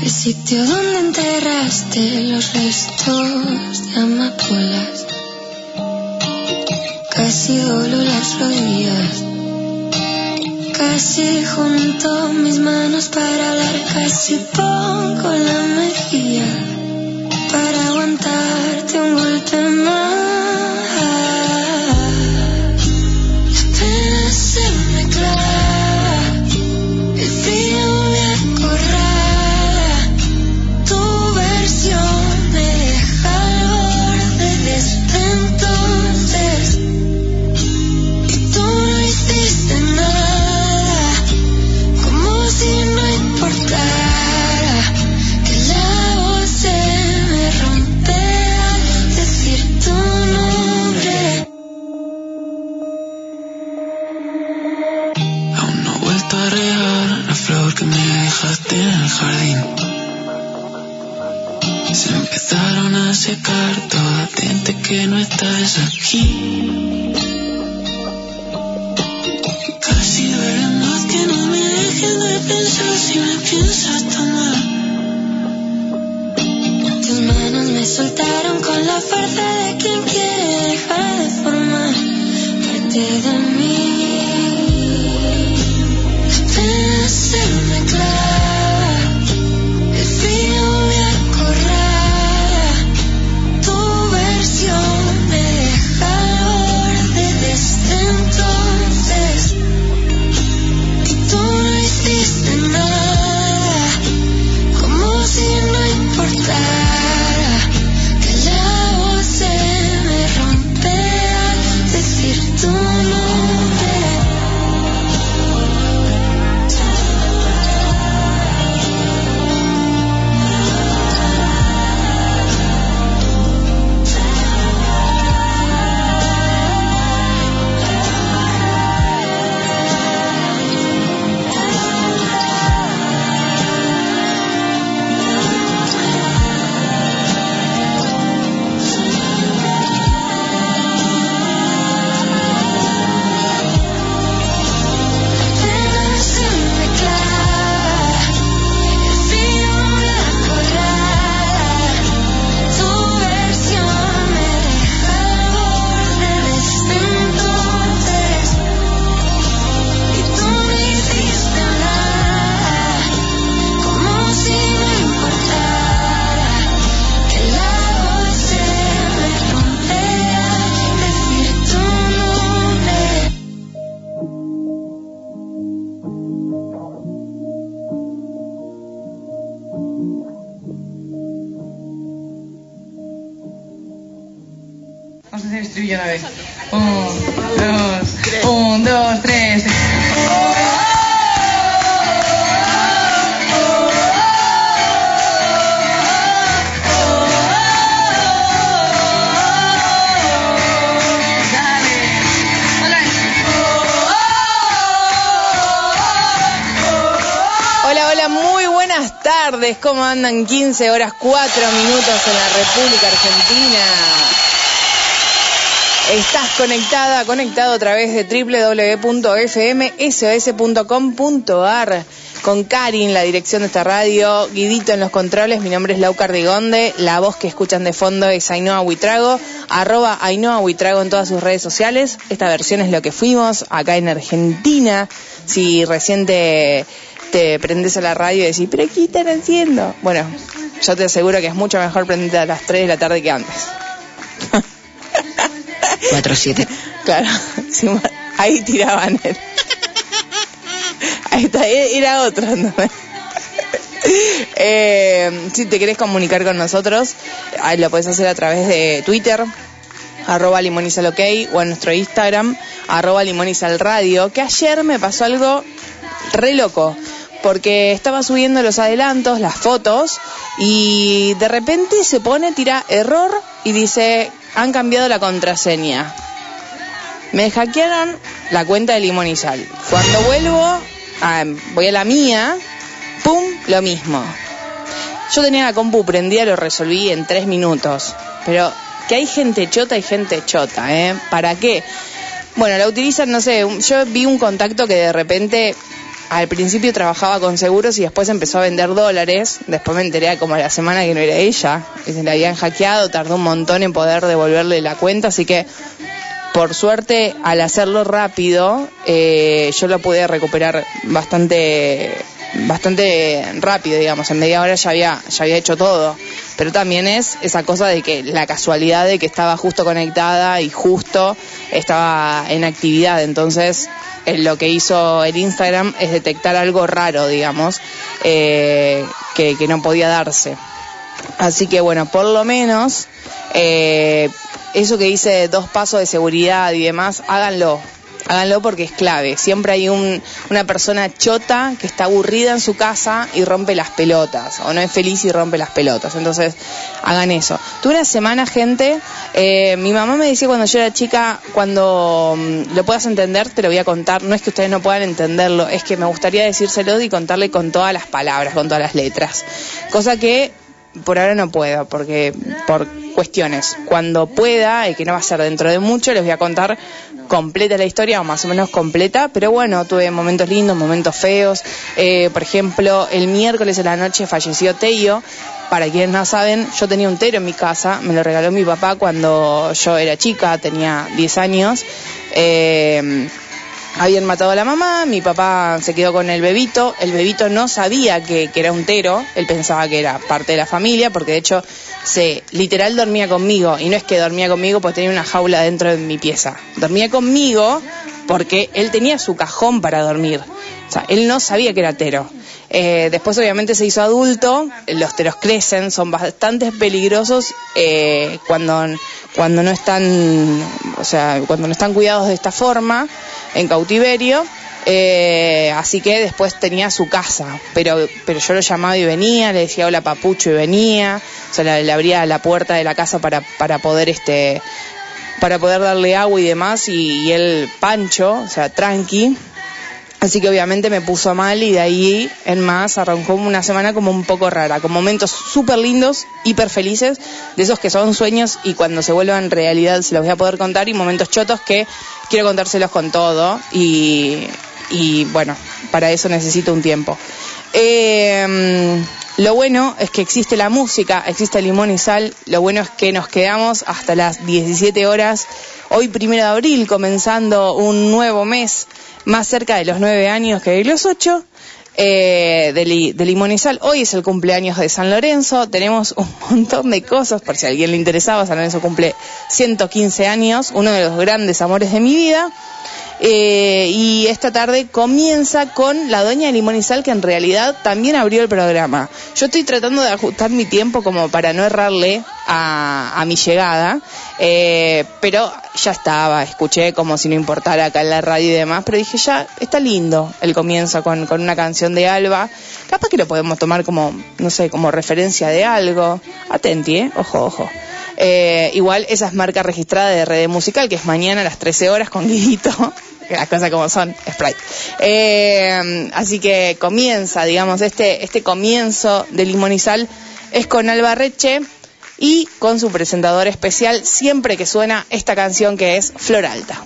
El sitio donde enterraste los restos de amapolas. Casi doblo las rodillas. Casi junto mis manos para hablar. Casi pongo la mejilla una vez. Un, dos, un, dos, tres. Dale. Otra vez. Hola, hola, muy buenas tardes. ¿Cómo andan? 15 horas 4 minutos en la República Argentina. Estás conectada, conectado a través de www.fmsos.com.ar con Karin, la dirección de esta radio, Guidito en los controles, mi nombre es Lau Cardigonde, la voz que escuchan de fondo es Ainhoa Huitrago, arroba Ainhoa en todas sus redes sociales. Esta versión es lo que fuimos acá en Argentina. Si recién te, te prendes a la radio y decís, ¿pero qué están haciendo? Bueno, yo te aseguro que es mucho mejor prenderte a las 3 de la tarde que antes. 4-7. Claro, ahí tiraban el- Ahí está, era otro. ¿no? Eh, si te querés comunicar con nosotros, ahí lo puedes hacer a través de Twitter, arroba limonizalok, o en nuestro Instagram, arroba limonizalradio, que ayer me pasó algo re loco, porque estaba subiendo los adelantos, las fotos, y de repente se pone, tira error y dice, han cambiado la contraseña. Me hackearon la cuenta de Limonizal. Cuando vuelvo, ah, voy a la mía, ¡pum! Lo mismo. Yo tenía la compu prendida, lo resolví en tres minutos. Pero que hay gente chota y gente chota, ¿eh? ¿Para qué? Bueno, la utilizan, no sé, yo vi un contacto que de repente al principio trabajaba con seguros y después empezó a vender dólares. Después me enteré como a la semana que no era ella, que se la habían hackeado, tardó un montón en poder devolverle la cuenta, así que por suerte, al hacerlo rápido, eh, yo lo pude recuperar bastante, bastante rápido, digamos. En media hora ya había, ya había hecho todo. Pero también es esa cosa de que la casualidad de que estaba justo conectada y justo estaba en actividad. Entonces, eh, lo que hizo el Instagram es detectar algo raro, digamos, eh, que, no podía darse. Así que bueno, por lo menos eh, eso que dice dos pasos de seguridad y demás, háganlo. Háganlo porque es clave. Siempre hay un, una persona chota que está aburrida en su casa y rompe las pelotas. O no es feliz y rompe las pelotas. Entonces, hagan eso. Tuve una semana, gente. eh, mi mamá me decía cuando yo era chica, cuando mm, lo puedas entender, te lo voy a contar. No es que ustedes no puedan entenderlo, es que me gustaría decírselo y contarle con todas las palabras, con todas las letras. Cosa que por ahora no puedo, porque por cuestiones. Cuando pueda, y que no va a ser dentro de mucho, les voy a contar completa la historia, o más o menos completa, pero bueno, tuve momentos lindos, momentos feos. Eh, por ejemplo, el miércoles de la noche falleció Teio. Para quienes no saben, yo tenía un tero en mi casa, me lo regaló mi papá cuando yo era chica, tenía 10 años. Eh, habían matado a la mamá, mi papá se quedó con el bebito, el bebito no sabía que, que era un tero, él pensaba que era parte de la familia, porque de hecho se literal dormía conmigo, y no es que dormía conmigo porque tenía una jaula dentro de mi pieza, dormía conmigo porque él tenía su cajón para dormir, o sea, él no sabía que era tero. Eh, después obviamente se hizo adulto, los teros crecen, son bastante peligrosos eh, cuando, cuando no están, o sea, cuando no están cuidados de esta forma, en cautiverio. Eh, así que después tenía su casa, pero, pero yo lo llamaba y venía, le decía hola papucho y venía, o sea, le, abría la puerta de la casa para, para poder este, para poder darle agua y demás, y, y él pancho, o sea, tranqui, Así que obviamente me puso mal y de ahí en más arrancó una semana como un poco rara, con momentos súper lindos, hiper felices, de esos que son sueños y cuando se vuelvan realidad se los voy a poder contar y momentos chotos que quiero contárselos con todo y, bueno, para eso necesito un tiempo. Eh, lo bueno es que existe la música, existe limón y sal, lo bueno es que nos quedamos hasta las 17 horas, hoy primero de abril, comenzando un nuevo mes más cerca de los nueve años que de los ocho. Eh, de, li. Hoy es el cumpleaños de San Lorenzo. Tenemos un montón de cosas, por si a alguien le interesaba. San Lorenzo cumple 115 años, uno de los grandes amores de mi vida. Eh, y esta tarde comienza con la dueña de Limón y Sal, que en realidad también abrió el programa. Yo estoy tratando de ajustar mi tiempo como para no errarle a, a mi llegada, eh, pero ya estaba, escuché como si no importara acá en la radio y demás, pero dije ya, está lindo el comienzo con, con una canción de Alba. Capaz que lo podemos tomar como, no sé, como referencia de algo. Atenti, ¿eh? Ojo, ojo. Eh, igual esa es marca registrada de Red Musical, que es mañana a las 13 horas con Guidito. Las cosas como son, Sprite. Eh, así que comienza, digamos, este, este comienzo de Sal es con Alba Reche y con su presentador especial siempre que suena esta canción que es Flor Alta.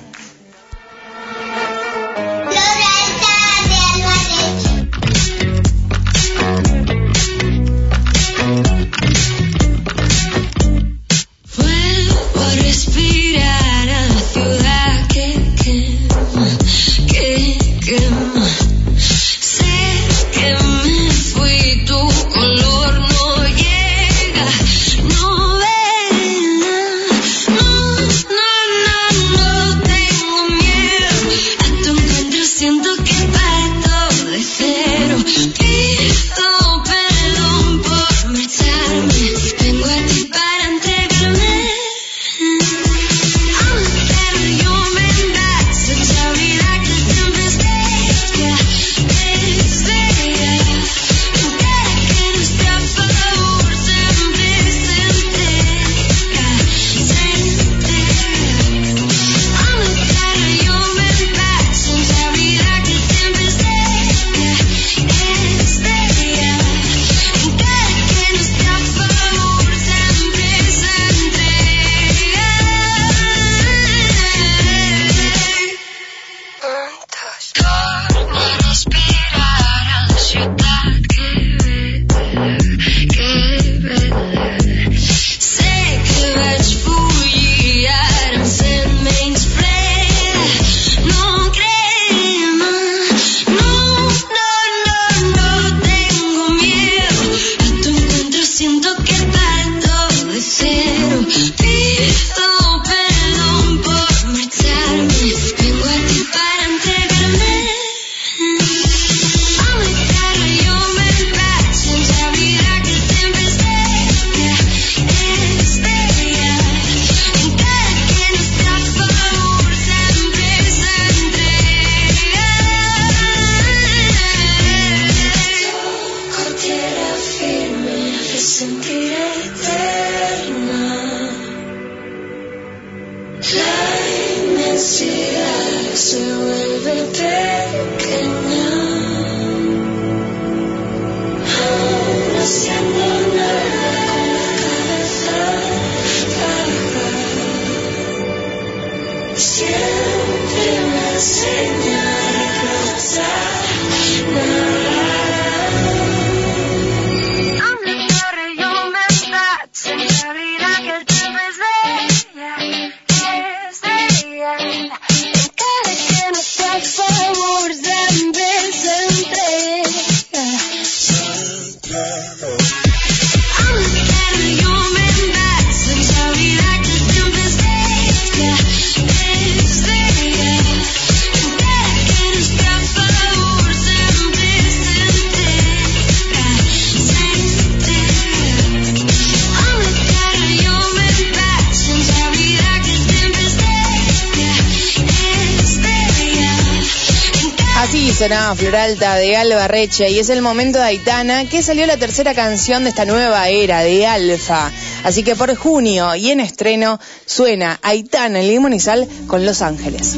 Y es el momento de Aitana que salió la tercera canción de esta nueva era de Alfa. Así que por junio y en estreno suena Aitana en Sal con Los Ángeles.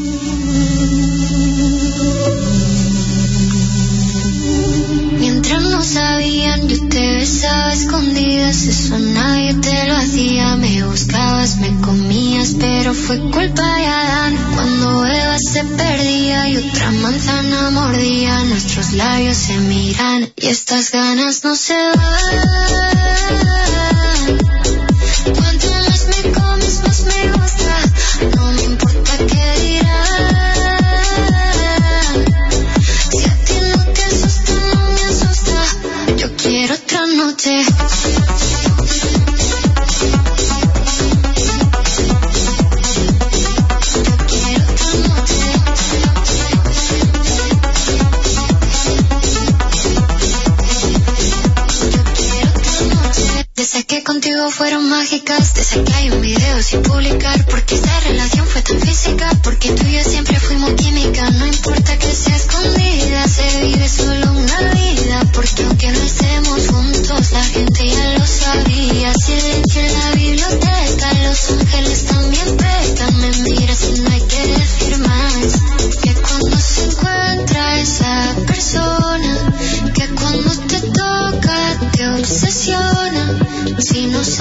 Labios se miran y estas ganas no se van. Mágicas, desde que hay un video sin publicar,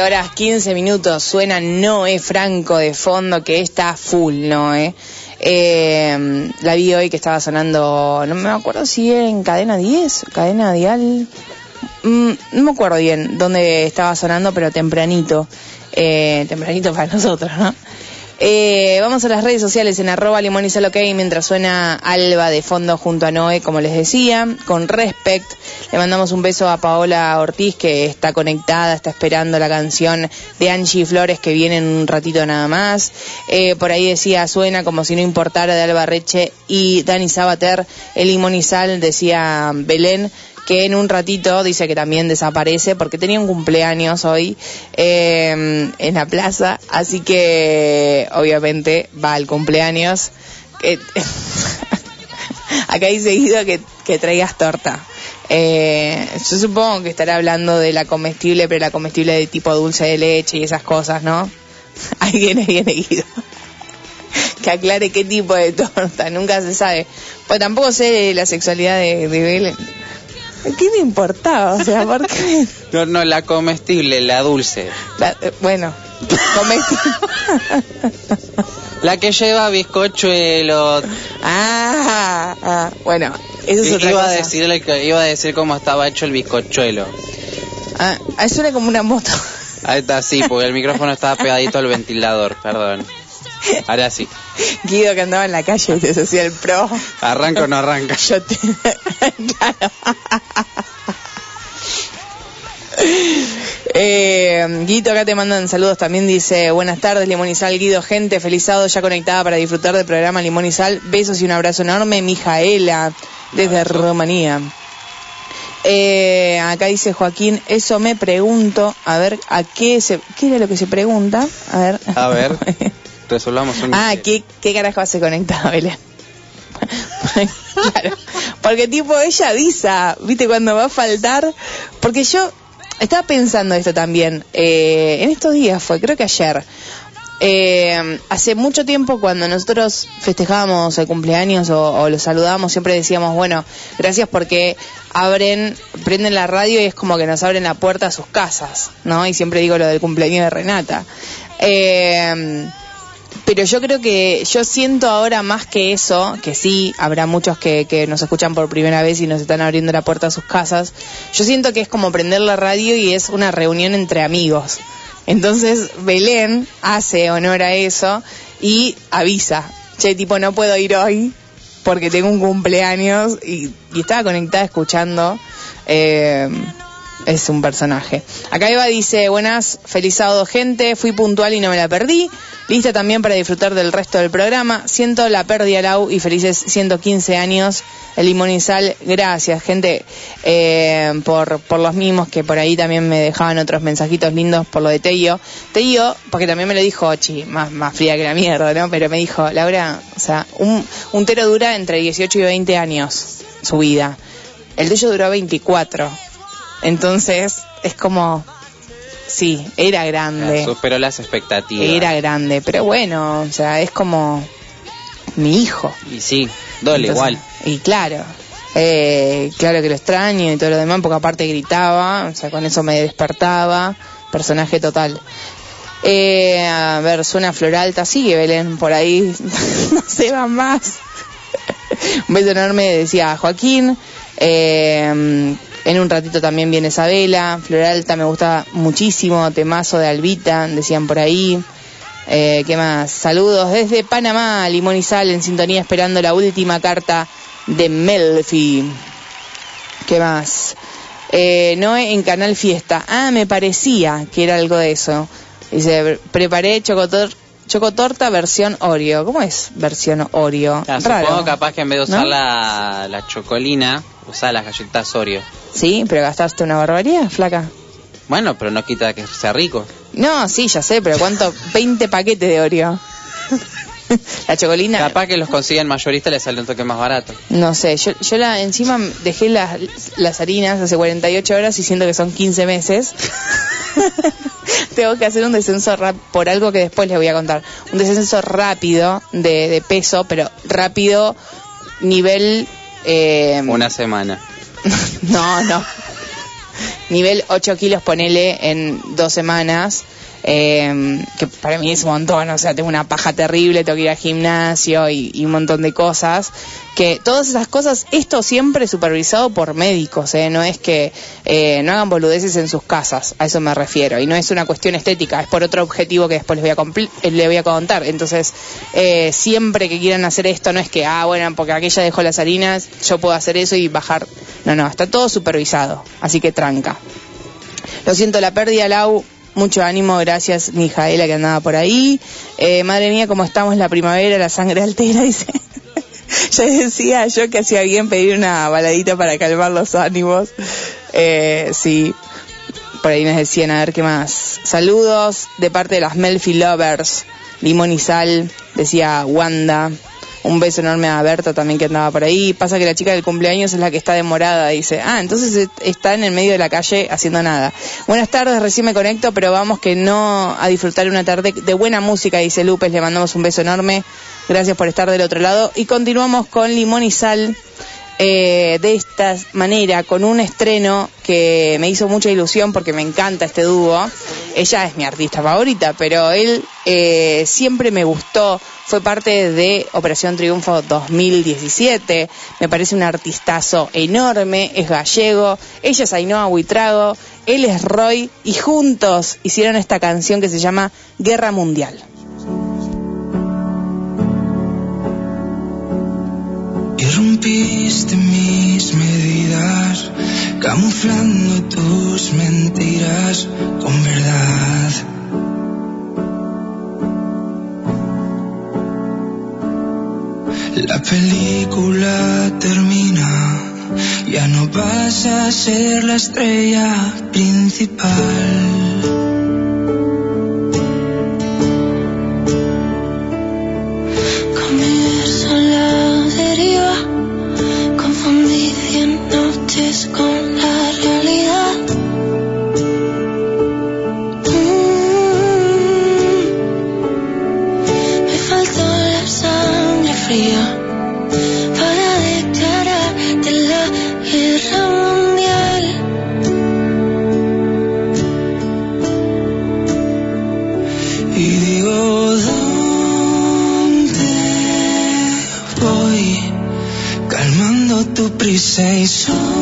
15 horas, 15 minutos, suena Noé Franco de fondo, que está full, Noé. Eh, la vi hoy que estaba sonando, no me acuerdo si en cadena 10, cadena dial, Mm, no me acuerdo bien dónde estaba sonando, pero tempranito, eh, tempranito para nosotros, ¿no? Eh, vamos a las redes sociales en arroba limón y mientras suena Alba de fondo junto a Noé, como les decía. Con respect, le mandamos un beso a Paola Ortiz que está conectada, está esperando la canción de Angie Flores que viene en un ratito nada más. Eh, por ahí decía, suena como si no importara de Alba Reche y Dani Sabater, el limón y sal, decía Belén que en un ratito dice que también desaparece porque tenía un cumpleaños hoy eh, en la plaza, así que obviamente va al cumpleaños. Eh, acá dice Guido que, traigas torta. Eh, yo supongo que estará hablando de la comestible, pero la comestible de tipo dulce de leche y esas cosas, ¿no? Ahí viene, Guido. que aclare qué tipo de torta, nunca se sabe. Pues tampoco sé la sexualidad de, de. ¿Qué me importaba? O sea, ¿por qué? No, no, la comestible, la dulce. La- eh, bueno, comestible. La que lleva bizcochuelo. ah, ah, bueno, eso es otra iba, cosa. a decirle que, iba a decir cómo estaba hecho el bizcochuelo. Ah, ah, suena como una moto. Ahí está, sí, porque el micrófono estaba pegadito al ventilador, perdón. Ahora sí. Guido que andaba en la calle y te hacía el pro. ¿Arranca o no arranca? Yo te... claro. Eh, Guito, acá te mandan saludos también, dice, buenas tardes, Limón y Sal, Guido, gente, felizado, ya conectada para disfrutar del programa Limón y Sal, besos y un abrazo enorme, Mijaela, desde Rumanía. Eh, acá dice Joaquín, eso me pregunto, a ver, ¿a qué se, qué era lo que se pregunta? A ver. A ver, resolvamos un... ah, ¿qué, qué carajo se conecta, Belén? claro, porque tipo ella avisa, ¿viste? Cuando va a faltar, porque yo estaba pensando esto también, eh, en estos días fue, creo que ayer, eh, hace mucho tiempo cuando nosotros festejábamos el cumpleaños o, o lo saludábamos, siempre decíamos, bueno, gracias porque abren, prenden la radio y es como que nos abren la puerta a sus casas, ¿no? Y siempre digo lo del cumpleaños de Renata. Eh, pero yo creo que yo siento ahora más que eso, que sí, habrá muchos que, que nos escuchan por primera vez y nos están abriendo la puerta a sus casas. Yo siento que es como prender la radio y es una reunión entre amigos. Entonces Belén hace honor a eso y avisa, che, tipo, no puedo ir hoy porque tengo un cumpleaños y, y estaba conectada escuchando. Eh, es un personaje. Acá Eva dice, buenas, feliz sábado gente, fui puntual y no me la perdí. Lista también para disfrutar del resto del programa. Siento la pérdida Lau y felices 115 años. El limón y sal, gracias gente eh, por, por los mismos que por ahí también me dejaban otros mensajitos lindos por lo de Teyo. Teyo, porque también me lo dijo Ochi, más, más fría que la mierda, ¿no? Pero me dijo, Laura, o sea, un, un tero dura entre 18 y 20 años su vida. El tuyo duró 24. Entonces, es como, sí, era grande. Superó las expectativas. Era grande, pero bueno, o sea, es como mi hijo. Y sí, dole Entonces, igual. Y claro, eh, claro que lo extraño y todo lo demás, porque aparte gritaba, o sea, con eso me despertaba, personaje total. Eh, a ver, suena Floralta, sigue Belén por ahí, no se va más. Un beso enorme, decía Joaquín. Eh, en un ratito también viene Isabela. Floralta me gusta muchísimo. Temazo de Albita, decían por ahí. Eh, ¿Qué más? Saludos desde Panamá, Limón y Sal en sintonía esperando la última carta de Melfi. ¿Qué más? Eh, Noé en Canal Fiesta. Ah, me parecía que era algo de eso. Dice, preparé chocotor chocotorta versión Oreo. ¿Cómo es versión Oreo? Ah, Raro. supongo capaz que en vez de usar ¿No? la, la chocolina, usar las galletas Oreo. Sí, pero gastaste una barbaridad, flaca. Bueno, pero no quita que sea rico. No, sí, ya sé, pero ¿cuánto? 20 paquetes de Oreo. la chocolina. Capaz que los consiguen mayoristas les sale un toque más barato. No sé, yo, yo la, encima dejé las, las harinas hace 48 horas y siento que son 15 meses. Tengo que hacer un descenso rap- por algo que después les voy a contar. Un descenso rápido de, de peso, pero rápido, nivel... eh, Una semana. no, no. Nivel 8 kilos, ponele en dos semanas. Eh, que para mí es un montón, o sea, tengo una paja terrible, tengo que ir al gimnasio y, un montón de cosas. Que todas esas cosas, esto siempre supervisado por médicos, ¿eh? no es que eh, no hagan boludeces en sus casas, a eso me refiero. Y no es una cuestión estética, es por otro objetivo que después les voy a, eh, les voy a contar. Entonces, eh, siempre que quieran hacer esto, no es que, ah, bueno, porque aquella dejó las harinas, yo puedo hacer eso y bajar. No, no, está todo supervisado, así que tranca. Lo siento, la pérdida, Lau. Mucho ánimo, gracias, Mijaela, que andaba por ahí. Eh, madre mía, cómo estamos la primavera, la sangre altera, dice. ya decía yo que hacía bien pedir una baladita para calmar los ánimos. Eh, sí, por ahí nos decían, a ver qué más. Saludos de parte de las Melfi Lovers, Limón y Sal, decía Wanda. Un beso enorme a Berta también que andaba por ahí. Pasa que la chica del cumpleaños es la que está demorada, dice. Ah, entonces est- está en el medio de la calle haciendo nada. Buenas tardes, recién me conecto, pero vamos que no a disfrutar una tarde de buena música, dice Lupes. Le mandamos un beso enorme. Gracias por estar del otro lado. Y continuamos con Limón y Sal eh, de esta manera, con un estreno que me hizo mucha ilusión porque me encanta este dúo. Ella es mi artista favorita, pero él eh, siempre me gustó. Fue parte de Operación Triunfo 2017. Me parece un artistazo enorme. Es gallego. Ella es Ainhoa Buitrago. Él es Roy. Y juntos hicieron esta canción que se llama Guerra Mundial. Irrumpiste mis medidas, camuflando tus mentiras con verdad. La película termina Ya no vas a ser la estrella principal. Con la realidad. Mm. Me faltó la sangre fría para declararte la guerra mundial. Y digo, ¿dónde voy? Calmando tu prisa y solo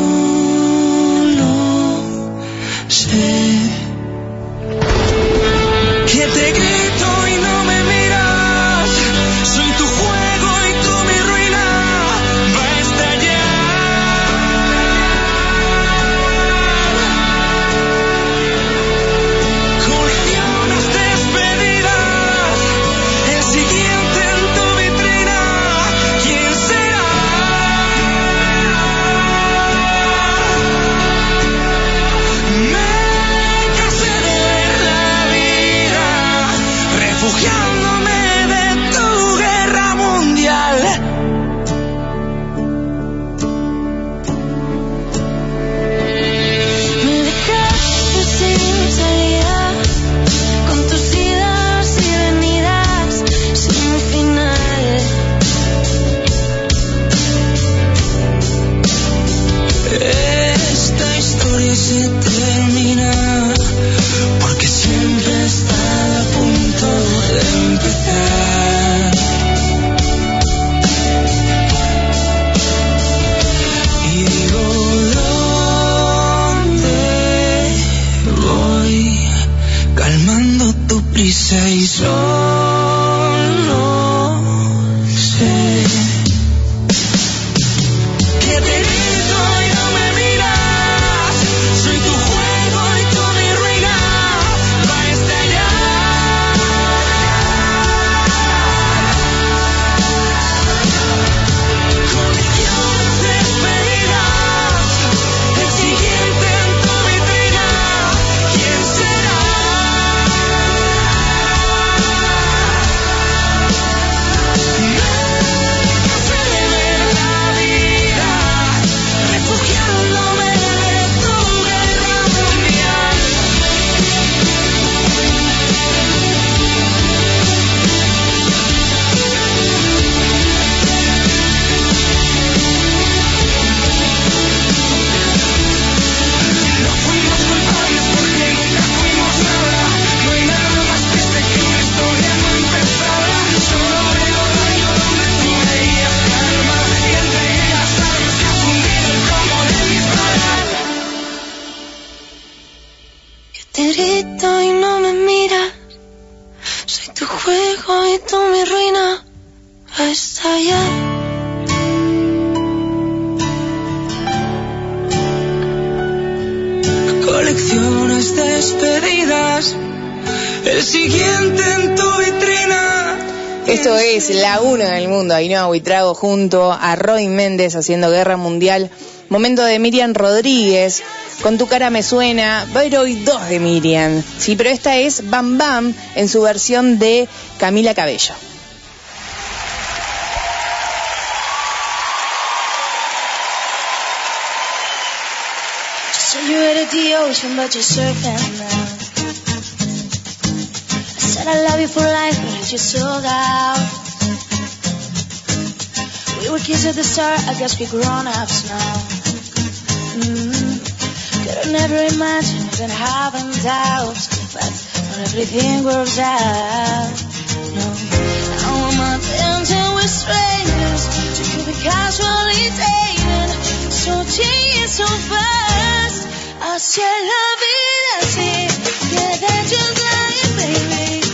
Junto a Roy Méndez haciendo Guerra Mundial. Momento de Miriam Rodríguez, con tu cara me suena, va a ir hoy dos de Miriam. Sí, pero esta es Bam Bam en su versión de Camila Cabello. Life. We were kids at the start, I guess we're grown-ups now. Mm-hmm. Could've never imagined even having doubts, but not everything works out. No. Now I'm out dancing with strangers, to keep it casually dating. So change so fast, I said love it, I see. Yeah, that's just like baby.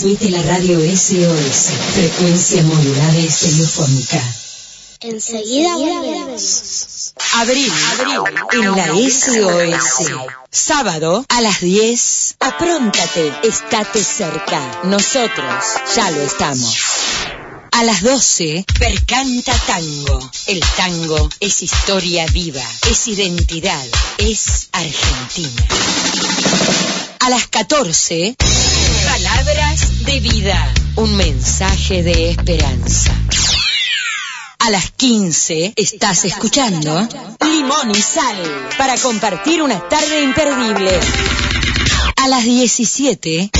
Transmite la radio SOS, frecuencia modulada estereofónica. Enseguida volvemos. Abril, en la SOS. Sábado a las 10. Apróntate, estate cerca. Nosotros ya lo estamos. A las 12, Percanta Tango. El tango es historia viva, es identidad, es Argentina. A las 14, Palabras de vida. Un mensaje de esperanza. A las 15 estás escuchando Limón y Sal para compartir una tarde imperdible. A las 17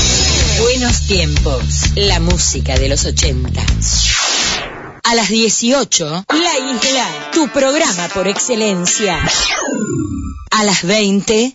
Buenos tiempos, la música de los 80. A las 18 La Isla, tu programa por excelencia. A las 20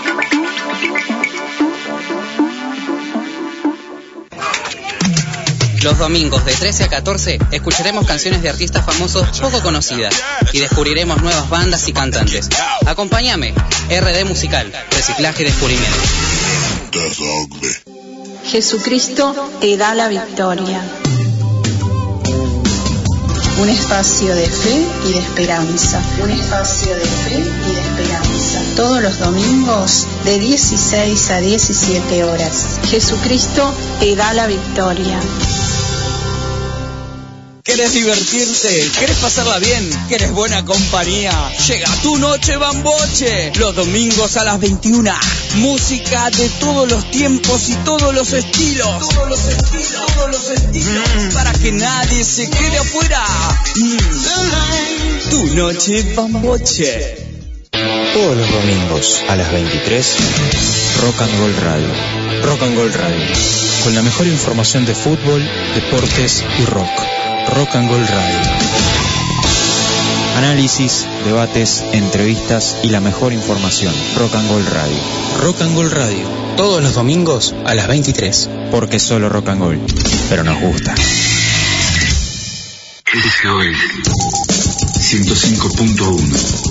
Los domingos de 13 a 14 escucharemos canciones de artistas famosos poco conocidas y descubriremos nuevas bandas y cantantes. Acompáñame, RD Musical, Reciclaje y Descubrimiento. Jesucristo te da la victoria. Un espacio de fe y de esperanza. Un espacio de fe y de esperanza. Todos los domingos de 16 a 17 horas. Jesucristo te da la victoria. ¿Querés divertirte? ¿Querés pasarla bien? ¿Querés buena compañía? Llega tu noche bamboche. Los domingos a las 21. Música de todos los tiempos y todos los estilos. Todos los estilos. Todos los estilos. Para que nadie se quede afuera. Mm. Tu noche bamboche. Todos los domingos a las 23, Rock and Roll Radio. Rock and Roll Radio. Con la mejor información de fútbol, deportes y rock. Rock and Roll Radio. Análisis, debates, entrevistas y la mejor información. Rock and Roll Radio. Rock and Roll Radio. Todos los domingos a las 23. Porque solo rock and roll. Pero nos gusta. RCOL 105.1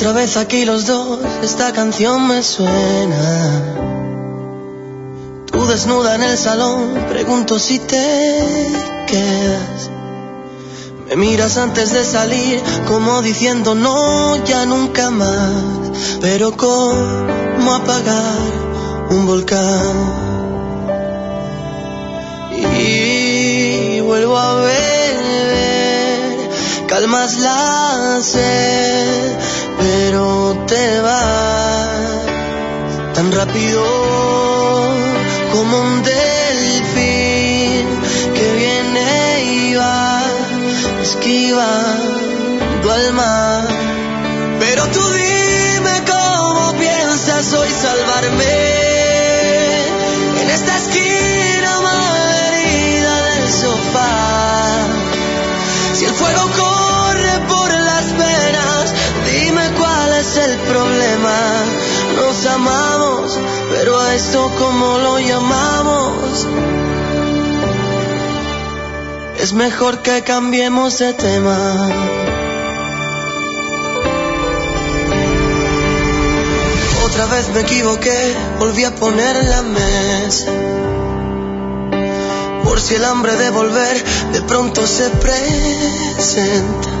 Otra vez aquí los dos, esta canción me suena. Tú desnuda en el salón, pregunto si te quedas. Me miras antes de salir, como diciendo no, ya nunca más. Pero cómo apagar un volcán. Y vuelvo a beber, calmas la sed pero te vas tan rápido como un delfín que viene y va esquivando al mar. Pero tú dime cómo piensas hoy salvarme pero a esto como lo llamamos. Es mejor que cambiemos de tema. Otra vez me equivoqué, volví a poner la mesa. Por si el hambre de volver de pronto se presenta.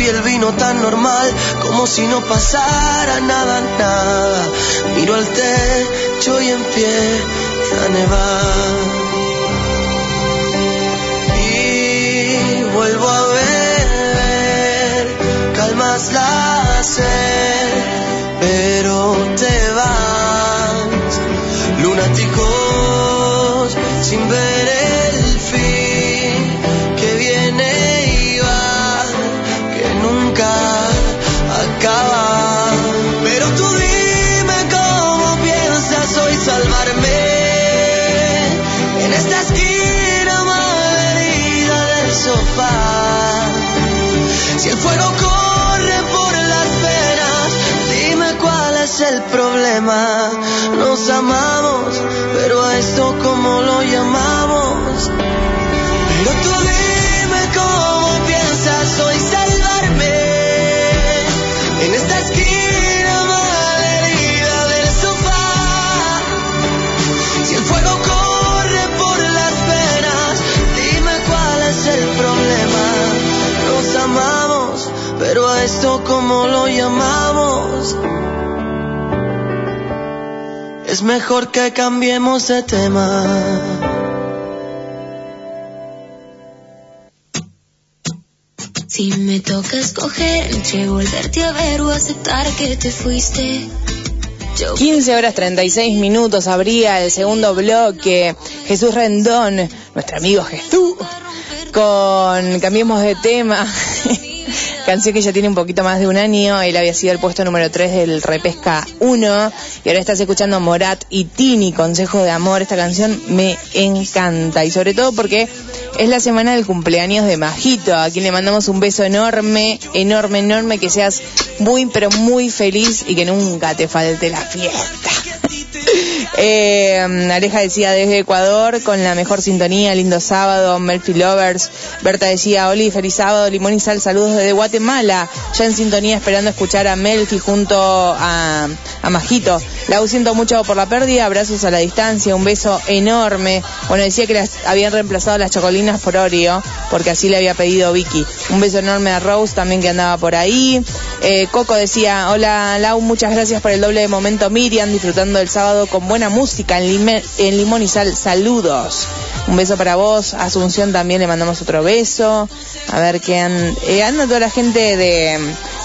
Y el vino tan normal, como si no pasara nada, nada. Miro al techo y empieza a nevar. Y vuelvo a ver, calmas la sed, pero te vas, lunáticos, sin ver fuego corre por las venas, dime cuál es el problema. Nos amamos, pero a esto como lo llamamos. Pero tú pero a esto como lo llamamos. Es mejor que cambiemos de tema. Si me toca escoger entre volverte a ver o aceptar que te fuiste. Yo 15 horas 36 minutos abría el segundo bloque. Jesús Rendón, nuestro amigo Jesús, con Cambiemos de tema. Canción que ya tiene un poquito más de un año. Él había sido el puesto número 3 del Repesca 1. Y ahora estás escuchando Morat y Tini, Consejo de Amor. Esta canción me encanta. Y sobre todo porque es la semana del cumpleaños de Majito, a quien le mandamos un beso enorme, enorme, enorme. Que seas muy, pero muy feliz y que nunca te falte la fiesta. Eh, Aleja decía desde Ecuador con la mejor sintonía, lindo sábado, Melfi Lovers. Berta decía, Oli, feliz sábado, limón y sal, saludos desde Guatemala. Ya en sintonía esperando escuchar a Melfi junto a, Majito. La siento mucho por la pérdida, abrazos a la distancia, un beso enorme. Bueno, decía que las habían reemplazado las chocolinas por Oreo, porque así le había pedido Vicky. Un beso enorme a Rose también que andaba por ahí. Eh, Coco decía, hola Lau, muchas gracias por el doble de momento Miriam, disfrutando del sábado con buena música en, Lime- en Limón y Sal. Saludos. Un beso para vos. Asunción también le mandamos otro beso. A ver qué eh, anda toda la gente de,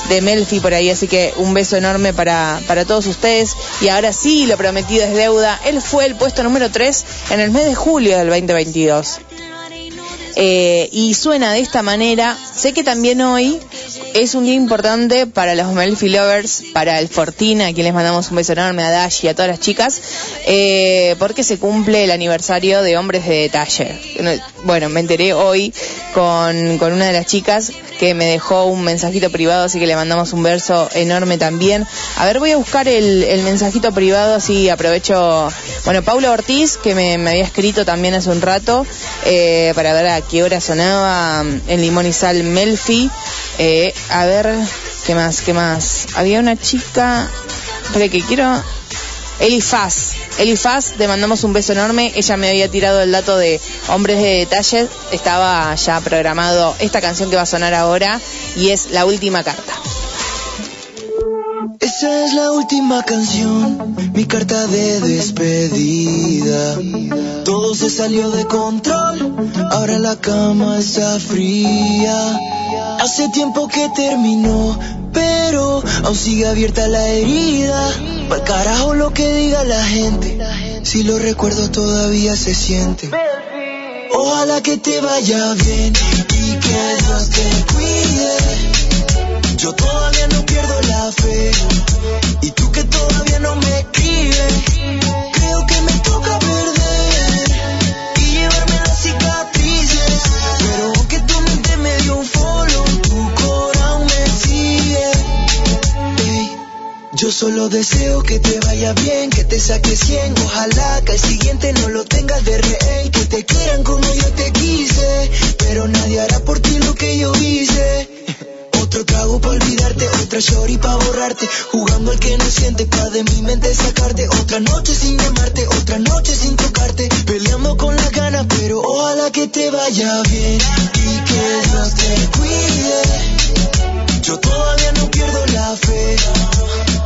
de Melfi por ahí, así que un beso enorme para, para todos ustedes. Y ahora sí, lo prometido es deuda. Él fue el puesto número 3 en el mes de julio del 2022. Eh, y suena de esta manera. Sé que también hoy es un día importante para los Melfi Lovers, para el Fortina, a quien les mandamos un beso enorme a Dash y a todas las chicas, eh, porque se cumple el aniversario de Hombres de Detalle. Bueno, me enteré hoy con, con una de las chicas que me dejó un mensajito privado, así que le mandamos un verso enorme también. A ver, voy a buscar el, el mensajito privado, así aprovecho. Bueno, Paula Ortiz, que me, me había escrito también hace un rato, eh, para ver a qué hora sonaba en Limón y Sal Melfi. Eh, a ver, ¿qué más? ¿Qué más? Había una chica. Espera que quiero. Elifaz. Elifaz, le mandamos un beso enorme. Ella me había tirado el dato de Hombres de Detalle. Estaba ya programado esta canción que va a sonar ahora y es La Última Carta. Esa es la última canción, mi carta de despedida. Todo se salió de control, ahora la cama está fría. Hace tiempo que terminó, pero aún sigue abierta la herida. Pa'l carajo lo que diga la gente, si lo recuerdo todavía se siente. Ojalá que te vaya bien y que Dios te cuide. Yo todavía no pierdo la fe y tú que todavía no me Yo solo deseo que te vaya bien, que te saques 100. Ojalá que el siguiente no lo tengas de rehén. Que te quieran como yo te quise, pero nadie hará por ti lo que yo hice. Otro trago para olvidarte, otra shorty para borrarte. Jugando al que no siente, pa' de mi mente sacarte. Otra noche sin llamarte, otra noche sin tocarte. Peleando con las ganas, pero ojalá que te vaya bien. Y que Dios te cuide. Yo todavía no pierdo la fe.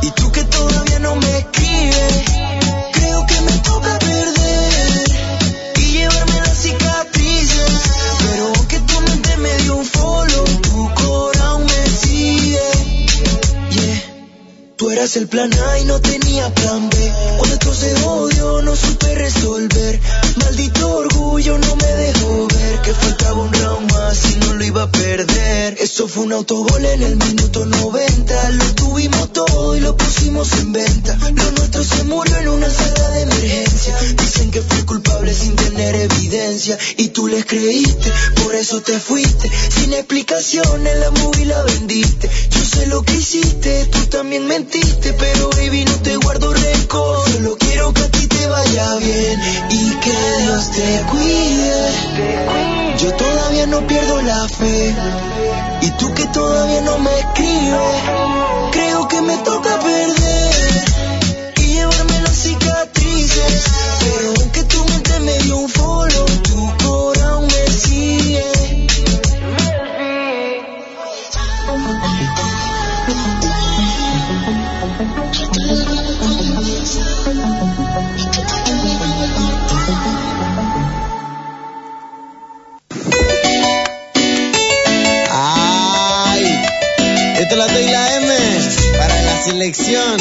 Y tú que todavía no me escribes. Creo que me toca perder. Y llevarme las cicatrices. Pero aunque tu mente me dio un follow, tu corazón me sigue. Yeah. Tú eras el plan A y no tenía plan B. Cuando esto se odio no supe resolver. Maldito orgullo no me dejó ver que faltaba un round más y no lo Eso fue un autogol en el minuto 90. Lo tuvimos todo y lo pusimos en venta. Lo nuestro se murió en una sala de emergencia. Dicen que fui culpable sin tener evidencia. Y tú les creíste, por eso te fuiste. Sin explicaciones la movie la vendiste. Yo sé lo que hiciste, tú también mentiste. Pero baby, no te guardo rencor. Solo quiero que te vaya bien y que Dios te cuide. Yo todavía no pierdo la fe. Y tú que todavía no me escribes. Creo que me toca perder y llevarme las cicatrices. Pero aunque tu la doy la M para la selección.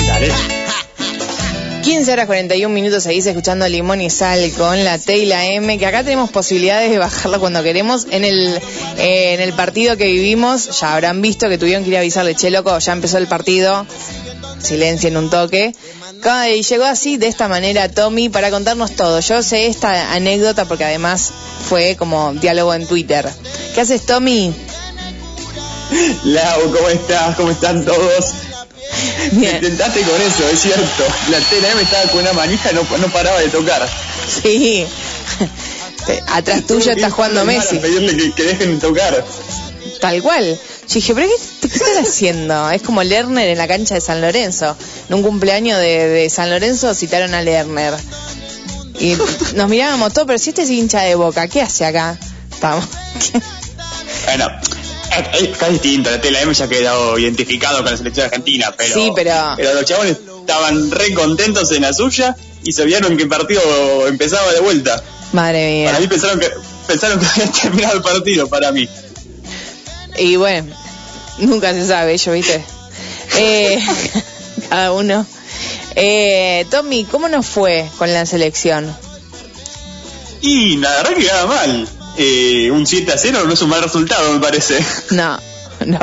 15 horas 41 minutos seguís escuchando Limón y Sal con la T y la M, que acá tenemos posibilidades de bajarla cuando queremos. En el, eh, en el partido que vivimos, ya habrán visto que tuvieron que ir a avisarle, che loco, ya empezó el partido, silencio en un toque. Y llegó así, de esta manera, Tommy, para contarnos todo. Yo sé esta anécdota porque además fue como diálogo en Twitter. ¿Qué haces, Tommy? Lau, ¿cómo estás? ¿Cómo están todos? Me intentaste con eso, es cierto. La TNM estaba con una manija, no, no paraba de tocar. Sí. Atrás tuyo está jugando Messi. Pedirle que, que dejen de tocar. Tal cual. Yo dije, ¿pero qué, qué están haciendo? Es como Lerner en la cancha de San Lorenzo. En un cumpleaños de, de San Lorenzo citaron a Lerner. Y nos mirábamos todos, pero si este es hincha de boca, ¿qué hace acá? Vamos. Bueno, está distinto. La TNM ya ha quedado identificado con la selección argentina, pero, Sí, pero- pero los chabones estaban re contentos en la suya y se vieron que el partido empezaba de vuelta. Madre mía. Para mí pensaron que pensaron que había terminado el partido, para mí. Y bueno, nunca se sabe, yo, ¿viste? Eh, cada uno. Eh, Tommy, ¿cómo nos fue con la selección? Y la verdad que nada mal. Eh, un 7 a 0 no es un mal resultado, me parece. No, no.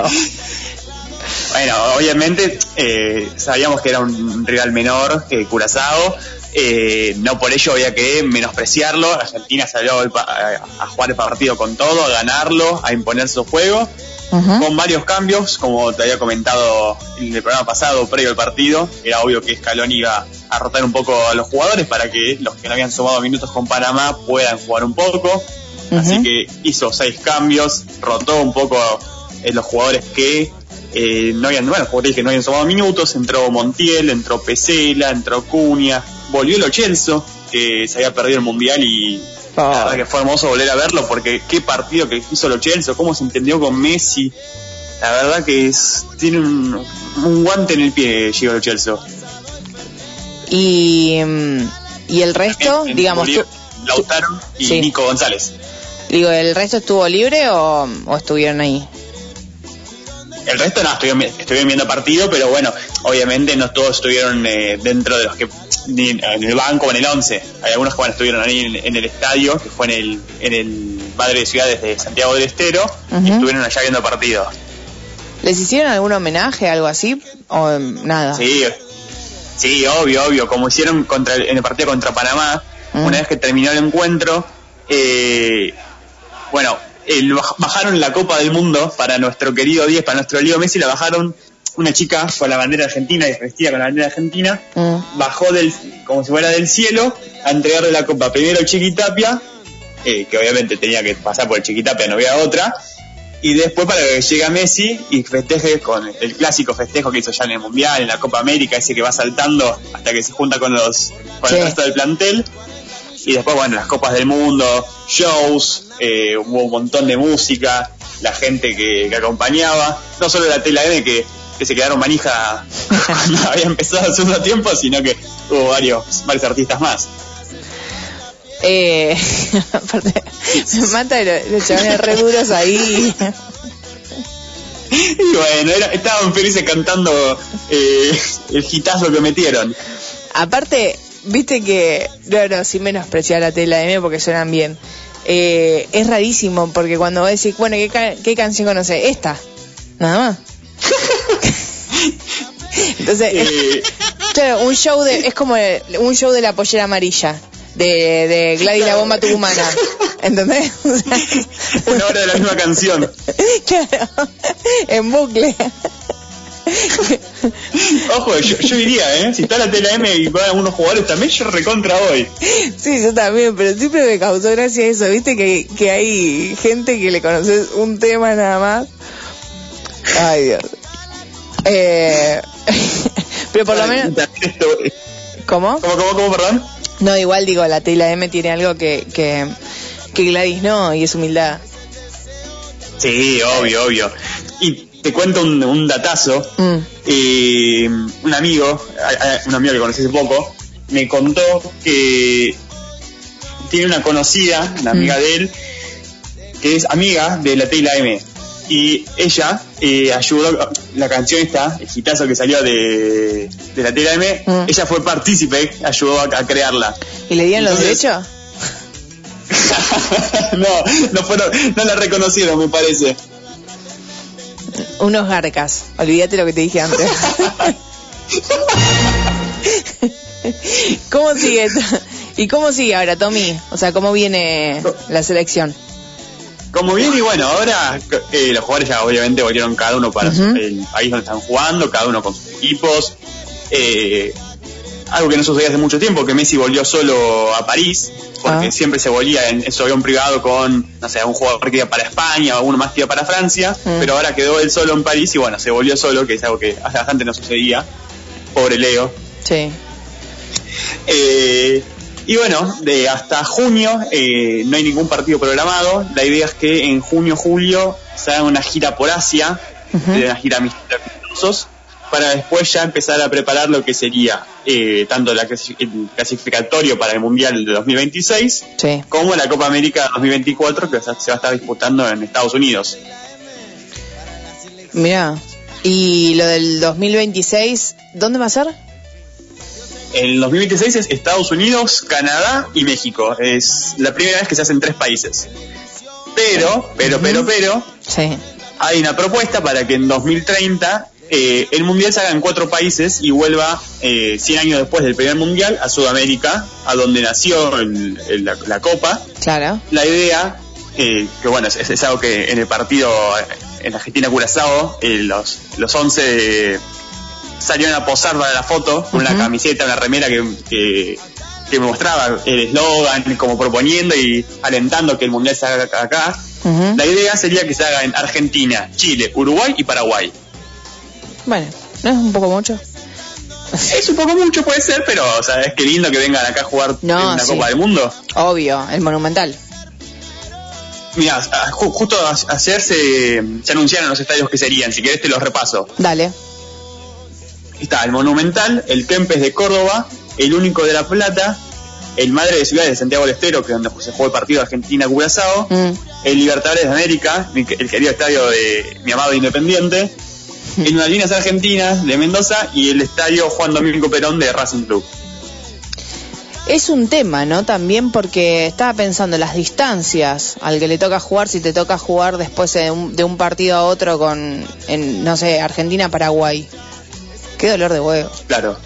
Bueno, obviamente eh, sabíamos que era un rival menor que Curazao. eh, no por ello había que menospreciarlo. Argentina salió a, a jugar el partido con todo, a ganarlo, a imponer su juego. Con varios cambios, como te había comentado en el programa pasado, previo al partido, era obvio que Scaloni iba a rotar un poco a los jugadores para que los que no habían sumado minutos con Panamá puedan jugar un poco. Así que hizo seis cambios, rotó un poco eh, los jugadores que eh, no habían, bueno, jugadores que no habían sumado minutos, entró Montiel, entró Pesela, entró Cunha, volvió Lo Celso, que se había perdido el mundial y la verdad que fue hermoso volver a verlo porque qué partido que hizo Lo Celso, cómo se entendió con Messi. La verdad que es, tiene un, un guante en el pie, Gio Lo Celso. Y, mm, y el resto, digamos, tú- Lautaro y Sí. Nico González. digo, ¿el resto estuvo libre o, o estuvieron ahí? El resto no, estuvieron, estuvieron viendo partido, pero bueno, obviamente no todos estuvieron eh, dentro de los que ni en el banco o en el 11. Hay algunos que bueno, estuvieron ahí en, en el estadio, que fue en el, en el Madre de Ciudades de Santiago del Estero, y estuvieron allá viendo partido. ¿Les hicieron algún homenaje, algo así? ¿O nada? Sí, sí, obvio, obvio, como hicieron contra el- en el partido contra Panamá, una vez que terminó el encuentro, eh, bueno, bajaron la Copa del Mundo para nuestro querido 10, para nuestro Leo Messi, la bajaron una chica con la bandera argentina, vestida con la bandera argentina, bajó del, como si fuera del cielo a entregarle la copa primero a Chiquitapia, eh, que obviamente tenía que pasar por el Chiquitapia, no había otra, Y después para que llegue Messi y festeje con el clásico festejo que hizo ya en el Mundial, en la Copa América, ese que va saltando hasta que se junta con los con Sí. el resto del plantel. Y después, bueno, las Copas del Mundo, shows, eh, hubo un montón de música, la gente que, que acompañaba, no solo la tela M que, que se quedaron manija cuando había empezado el segundo tiempo, sino que hubo varios, varios artistas más. Eh, aparte, me mata los, los chavales re duros ahí. Y bueno, era- estaban felices cantando eh, el hitazo que metieron. Aparte, viste que, no, no, sin menospreciar la tela M porque suenan bien. Eh, es rarísimo porque cuando vos decís, bueno, ¿qué, ca- qué canción conoces? Esta, nada más. Entonces, Eh, claro, un show de, es como el- un show de la pollera amarilla, de, de Gladys la bomba tucumana. ¿Entendés? O sea, una hora de la misma canción. claro, en bucle. Ojo, yo, yo iría, ¿eh? Si está la tela M y van algunos jugadores también, yo recontra voy. Sí, yo también, pero siempre me causó gracia eso, viste que, que hay gente que le conoces un tema nada más. Ay, Dios. Eh, pero por lo menos... ¿Cómo? ¿Cómo, cómo, cómo, perdón? No, igual digo, la tela M tiene algo que, que, que Gladys no, y es humildad. Sí, obvio, obvio. Te cuento un, un datazo. Mm. Eh, un amigo, un amigo que conocí hace poco, me contó que tiene una conocida, una amiga de él, que es amiga de la Tela M. Y ella eh, ayudó, la canción esta, el hitazo que salió de, de la Tela M, Mm. ella fue partícipe, ayudó a, a crearla. ¿Y le dieron los derechos? no, no fueron, no la reconocieron, me parece. Unos garcas. Olvídate lo que te dije antes. ¿Cómo sigue? esto? ¿Y cómo sigue ahora, Tommy? O sea, ¿cómo viene la selección? Como bien, y bueno, ahora eh, los jugadores ya obviamente volvieron cada uno para su- el país donde están jugando, cada uno con sus equipos. Eh, algo que no sucedía hace mucho tiempo, que Messi volvió solo a París, porque Ah. siempre se volvía en su avión privado con, no sé, un jugador que iba para España o uno más que iba para Francia, Mm. pero ahora quedó él solo en París y bueno, se volvió solo, que es algo que hace bastante no sucedía. Pobre Leo. Sí. Eh, y bueno, de hasta junio eh, no hay ningún partido programado. La idea es que en junio, julio se haga una gira por Asia, una gira amistosos, para después ya empezar a preparar lo que sería eh, tanto la clasi- el clasificatorio para el Mundial de 2026 Sí. como la Copa América 2024 que se va a estar disputando en Estados Unidos. Mira. ¿Y lo del 2026, dónde va a ser? El 2026 es Estados Unidos, Canadá y México. Es la primera vez que se hacen tres países. Pero, pero, pero, pero, Sí. hay una propuesta para que en 2030 eh, el mundial se haga en cuatro países y vuelva eh, 100 años después del primer mundial a Sudamérica, a donde nació el- el- la, la Copa. Claro. La idea, eh, que bueno, es, es algo que en el partido en Argentina Curazao, eh, los, los 11 de- salieron a posar para la foto con una Ujú. camiseta, una remera que, que, que mostraba el eslogan, como proponiendo y alentando que el mundial se haga acá-. La idea sería que se haga en Argentina, Chile, Uruguay y Paraguay. Bueno, ¿no es un poco mucho? Es un poco mucho, puede ser, pero o sea, es que lindo que vengan acá a jugar No, en una sí. Copa del Mundo. Obvio, el monumental. Mira, justo ayer se, se anunciaron los estadios que serían, si querés te los repaso. Dale. Está el Monumental, el Kempes de Córdoba, el Único de La Plata, el Madre de Ciudades de Santiago del Estero, que es donde se jugó el partido Argentina-Curazao, Mm. el Libertadores de América, el querido estadio de mi amado Independiente, el Malvinas Argentinas de Mendoza y el estadio Juan Domingo Perón de Racing Club. Es un tema, ¿no? También porque estaba pensando las distancias al que le toca jugar, si te toca jugar después de un, de un partido a otro con, en, no sé, Argentina-Paraguay. Qué dolor de huevo. Claro.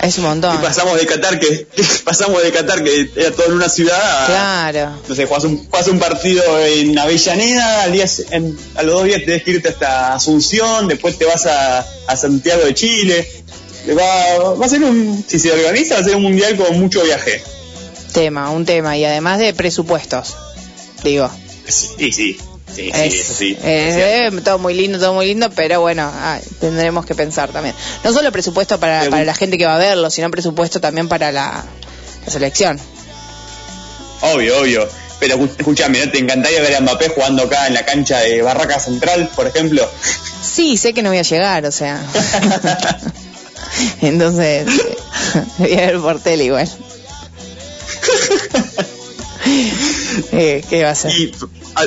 Es un montón. Y pasamos de Qatar que, pasamos de Qatar que era todo en una ciudad a, Claro. no sé, jugás un, jugás un partido en Avellaneda, al día, en- a los dos días tenés que irte hasta Asunción, después te vas a, a Santiago de Chile. Va, va a ser un, si se organiza, va a ser un mundial con mucho viaje. Tema, un tema. Y además de presupuestos. Digo. Sí, sí. Sí, sí, Es- eso sí. eh, todo muy lindo, todo muy lindo, pero bueno, ah, tendremos que pensar también. No solo presupuesto para, para la gente que va a verlo, sino presupuesto también para la, la selección. Obvio, obvio. Pero escúchame, ¿no te encantaría ver a Mbappé jugando acá en la cancha de Barraca Central, por ejemplo? Sí, sé que no voy a llegar, o sea. Entonces, eh, voy a ver por tele igual. Eh, ¿Qué va a ser? Y a-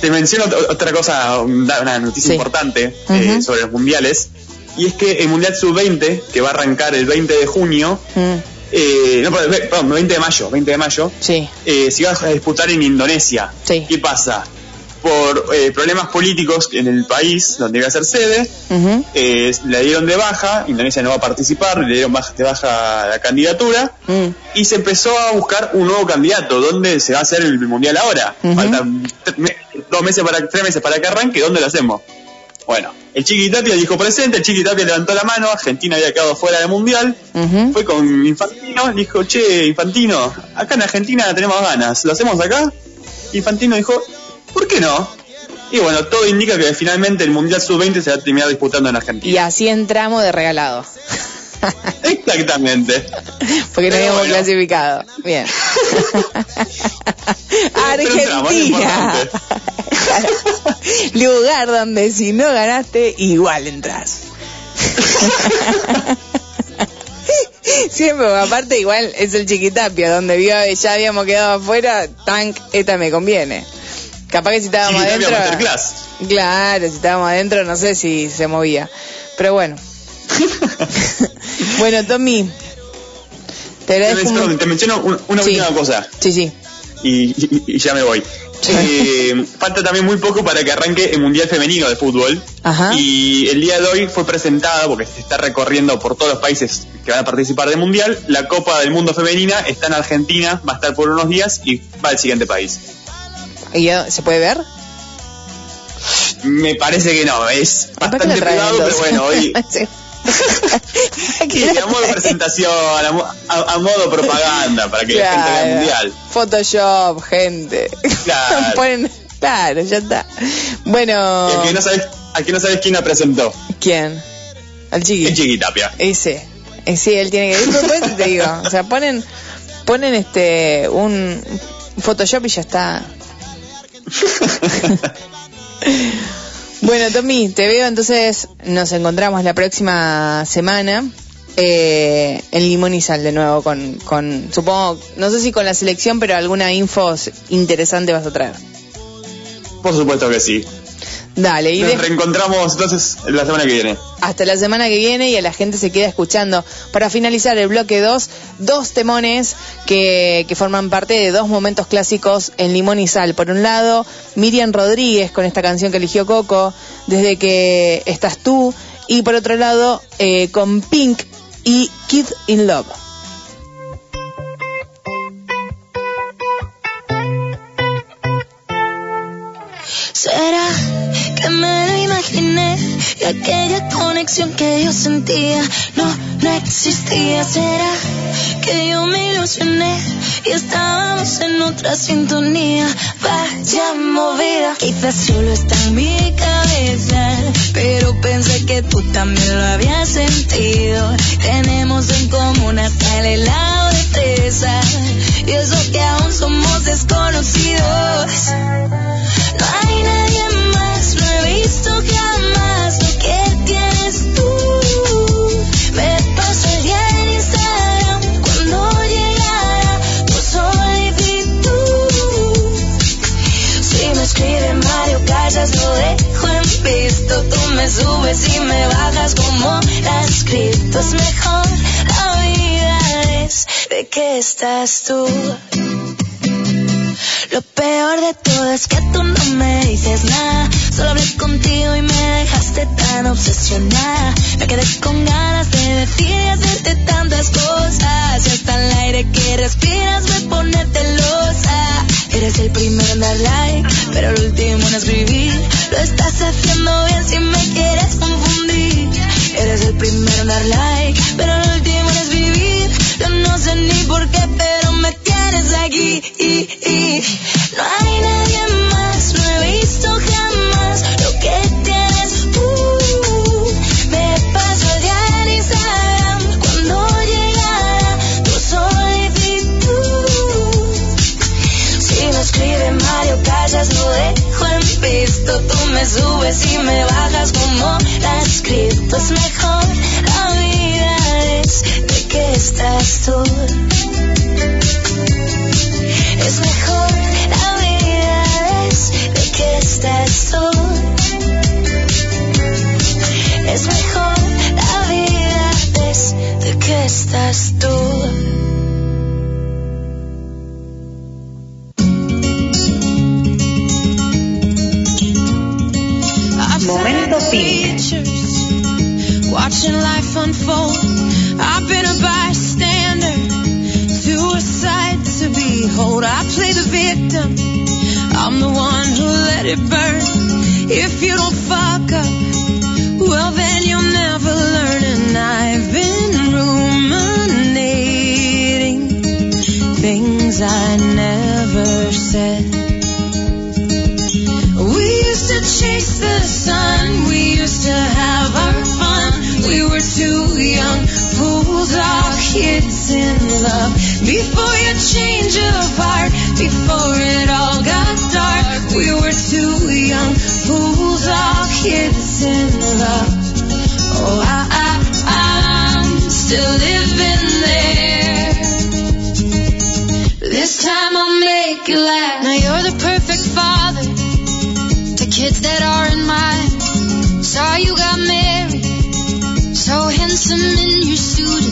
te menciono ot- otra cosa, una noticia Sí. importante eh, sobre los mundiales. Y es que el Mundial Sub-20, que va a arrancar el 20 de junio, Mm, eh, no, perdón, perdón, 20 de mayo, 20 de mayo, sí, eh, se iba a disputar en Indonesia. Sí. ¿Qué pasa? Por eh, problemas políticos en el país donde iba a ser sede, eh, le dieron de baja, Indonesia no va a participar, le dieron baja- de baja la candidatura mm, y se empezó a buscar un nuevo candidato. ¿Dónde se va a hacer el mundial ahora? Faltan dos meses para tres meses para que arranque. ¿Dónde lo hacemos? Bueno, el Chiquitapia dijo presente, el Chiquitapia levantó la mano, Argentina había quedado fuera del mundial, fue con Infantino, dijo, che, Infantino, acá en Argentina tenemos ganas, ¿lo hacemos acá? Infantino dijo, ¿por qué no? Y bueno, todo indica que finalmente el Mundial Sub-20 se va a terminar disputando en Argentina. Y así entramos de regalado. Exactamente. Porque no habíamos bueno. clasificado. Bien. Argentina. Lugar donde si no ganaste, igual entras. Siempre, aparte igual es el chiquitapia, donde vio, ya habíamos quedado afuera, tank, esta me conviene. Capaz que si estábamos adentro. Claro, si estábamos adentro no sé si se movía. Pero bueno. bueno, Tommy. Te agradezco te menciono un- una Sí. última cosa Sí, sí. y, y- y ya me voy. Eh, falta también muy poco para que arranque el Mundial Femenino de Fútbol. Ajá. Y el día de hoy fue presentada, porque se está recorriendo por todos los países que van a participar del Mundial, la Copa del Mundo Femenina está en Argentina, va a estar por unos días y va al siguiente país. ¿Y ya se puede ver? Me parece que no, es ¿Para qué la bastante privado, pero bueno, hoy Sí. y a modo presentación, a, a- a modo propaganda, para que la gente vea el Claro. Mundial. Photoshop, gente. Claro. Ponen- claro, ya está. Bueno, Y aquí no sabes, aquí no sabes quién la presentó. ¿quién? Al chiqui. El Chiquitapia. Ese. Eh, sí, él tiene que ir. Por eso te digo. O sea, ponen, ponen este, un Photoshop y ya está. Bueno, Tommy, te veo, entonces nos encontramos la próxima semana eh, en Limón y Sal de nuevo con, con, supongo, no sé si con la selección, pero alguna info interesante vas a traer. Por supuesto que sí. Dale, y Nos de- reencontramos entonces la semana que viene. hasta la semana que viene y a la gente se queda escuchando. Para finalizar el bloque 2, dos temones que, que forman parte de dos momentos clásicos en Limón y Sal. Por un lado, Miriam Rodríguez con esta canción que eligió Coco, Desde que estás tú. Y por otro lado, eh, con Pink y Kid in Love. Y aquella conexión que yo sentía no, no existía? ¿Será que yo me ilusioné y estábamos en otra sintonía? Vaya movida, quizás solo está en mi cabeza, pero pensé que tú también lo habías sentido. Tenemos en común hasta el helado de fresa y eso que aún somos desconocidos. No hay nadie más, no he visto jamás en visto. Tú me subes y me bajas como la escrito. Es mejor la vida es de que estás tú. Lo peor de todo es que tú no me dices nada. Solo hablé contigo y me dejaste tan obsesionada. Me quedé con ganas de decir y hacerte tantas cosas. Y hasta el aire que respiras me pone celosa. Eres el primero en dar like, pero el último en escribir. Lo estás haciendo bien si me quieres confundir. Eres el primero en dar like, pero el último en escribir. Yo no sé ni por qué, pero me tienes aquí. No hay nadie más, visto, tú me subes y me bajas como la escrito. Es mejor la vida es de que estás tú. Es mejor la vida es de que estás tú. Es mejor la vida es de que estás tú. Watching life unfold. I've been a bystander to a sight to behold. I play the victim. I'm the one who let it burn. If you don't fuck up, well then you'll never learn. And I've been ruminating things I never said. Kids in love. Before you change of heart, before it all got dark, we were too young fools, all kids in love. Oh, I, I, I'm still living there. This time I'll make it last. Now you're the perfect father to kids that aren't mine. Saw you got married, so handsome in your suit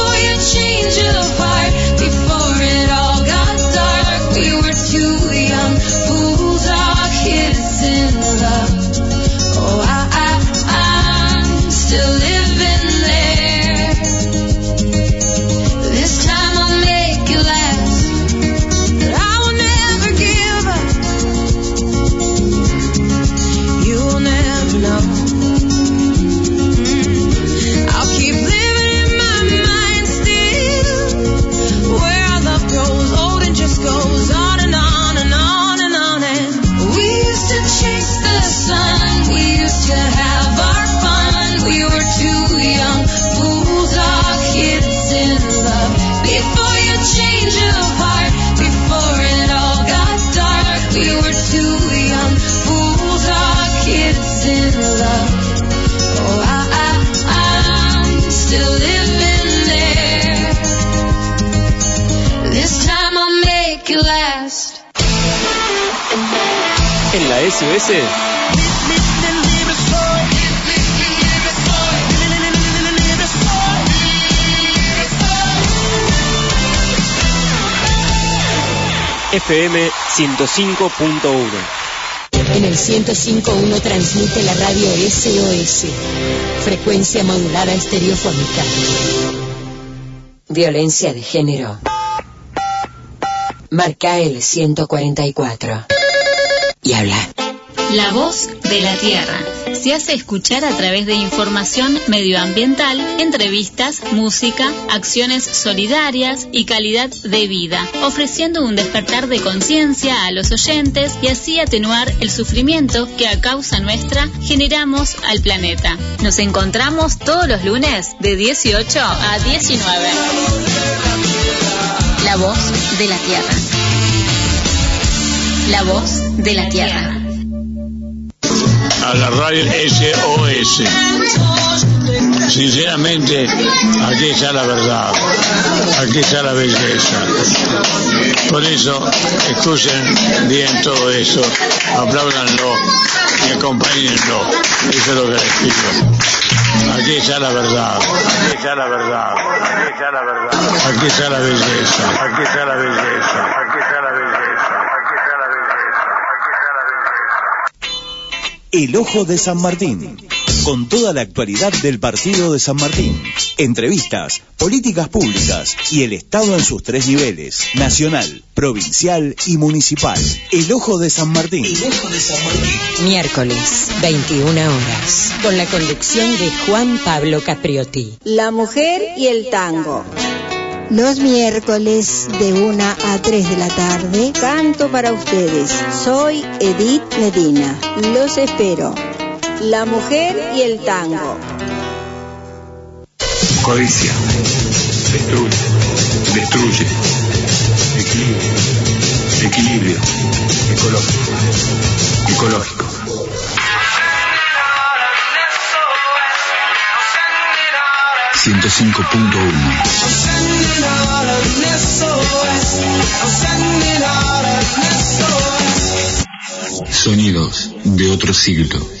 La SOS, FM 105.1. En el 105.1 transmite la radio SOS, frecuencia modulada estereofónica. Violencia de género. Marca el 144. Y habla. La voz de la tierra. Se hace escuchar a través de información medioambiental, entrevistas, música, acciones solidarias y calidad de vida, ofreciendo un despertar de conciencia a los oyentes y así atenuar el sufrimiento que a causa nuestra generamos al planeta. Nos encontramos todos los lunes de 18 a 19. La voz de la tierra. La voz de la tierra. A la radio SOS. Sinceramente, aquí está la verdad, aquí está la belleza. Por eso, escuchen bien todo eso, apláudanlo y acompáñenlo. Eso es lo que les pido. Aquí está la verdad, aquí está la verdad, aquí está la verdad, aquí está la aquí está la belleza, aquí está la belleza, El Ojo de San Martín. con toda la actualidad del partido de San Martín. Entrevistas, políticas públicas y el Estado en sus tres niveles, nacional, provincial y municipal. El Ojo de San Martín. El Ojo de San Martín. Miércoles, 21 horas, con la conducción de Juan Pablo Capriotti. La mujer y el tango. Los miércoles de 1 a 3 de la tarde canto para ustedes. Soy Edith Medina. Los espero. La mujer y el tango. Codicia. Destruye. Destruye. Equilibrio. Equilibrio. Ecológico. Ecológico. Ciento cinco punto uno. Sonidos de otro siglo.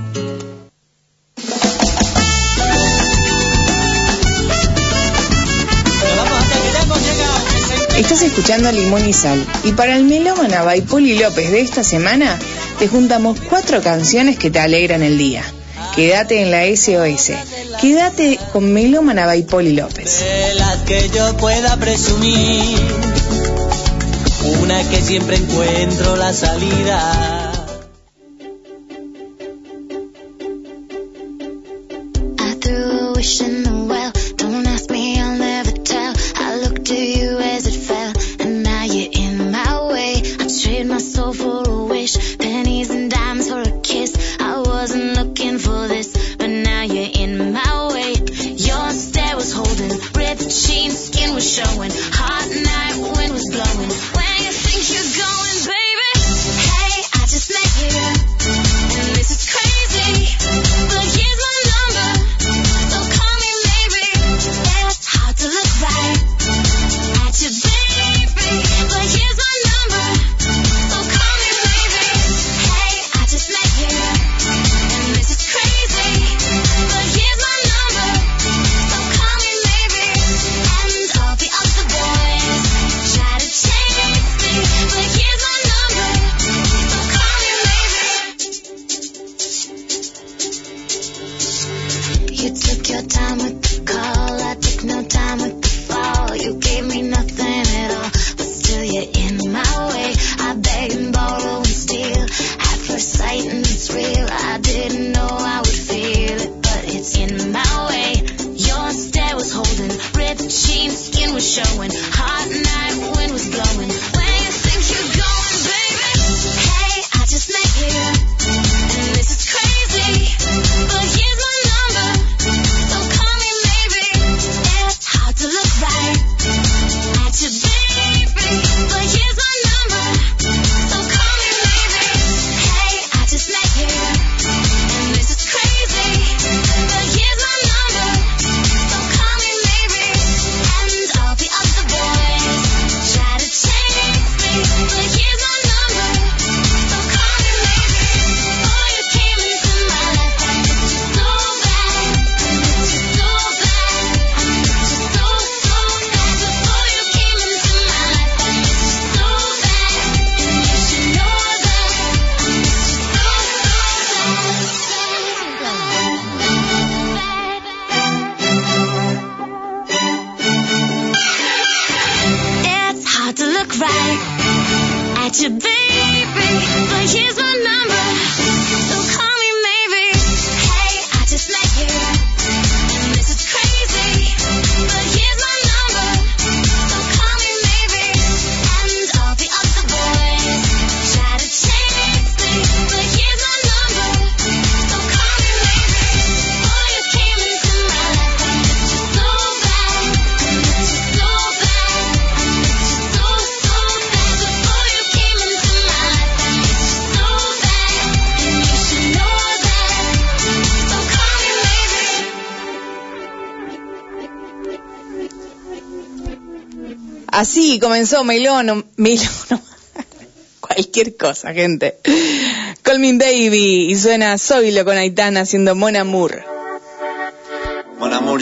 Estás escuchando Limón y Sal. Y para el melómana Poli López de esta semana, te juntamos cuatro canciones que te alegran el día. Quédate en la SOS. Quédate con Melómana Poli López. de las que yo pueda presumir. Una que siempre encuentro la salida. Comenzó Melono, cualquier cosa, gente. Call Me Baby y suena Zoilo con Aitana haciendo Mon Amour. Mon amour,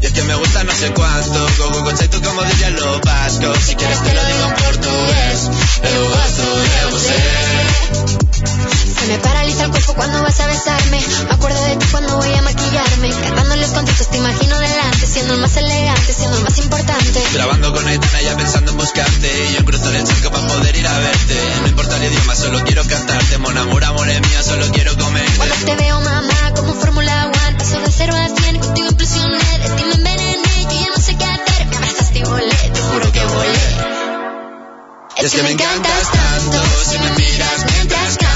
Y es que me gusta no sé cuánto, go tú como dirían los vascos, si quieres te lo digo en portugués, eu gosto de você. Se me paraliza el cuerpo cuando vas a besarme. Me acuerdo de ti cuando voy a maquillarme. Cantando los conciertos te imagino delante, siendo el más elegante, siendo el más importante. Grabando con Aitana ya pensando en buscarte Y yo cruzo el charco para poder ir a verte No importa el idioma, solo quiero cantarte Mon amor, amor es mío, solo quiero comerte Cuando te veo, mamá, como Fórmula One, paso de cero a cien, contigo impresioné, de ti me envenené, yo ya no sé qué hacer, me abrazaste y volé, te juro que volé. Es que me encantas tanto Si me miras mientras canto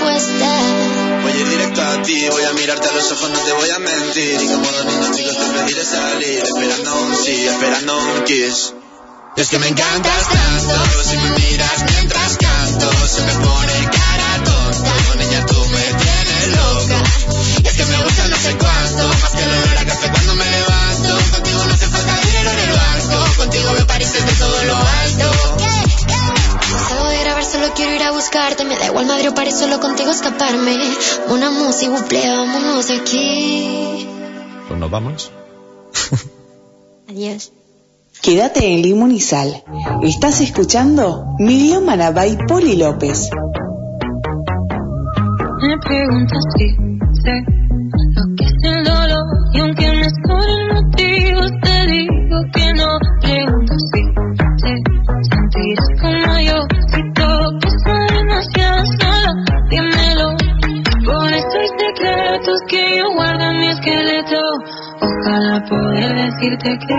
Voy a ir directo a ti, voy a mirarte a los ojos, no te voy a mentir. Y como dos niños chicos te pediré salir, esperando un sí, esperando un kiss. Es que me encantas tanto, si me miras mientras canto, se me pone cara tonta. Niña, tú me tienes loca. Es que me gusta no sé cuánto, más que el olor quiero ir a buscarte, me da igual madre o paré solo contigo escaparme. Una música, buple, vámonos de aquí. Pues nos vamos. Adiós. Quédate en Limón y Sal. Estás escuchando Miriam Manabay Poli López. Me preguntas si sé esqueleto ojalá poder decirte que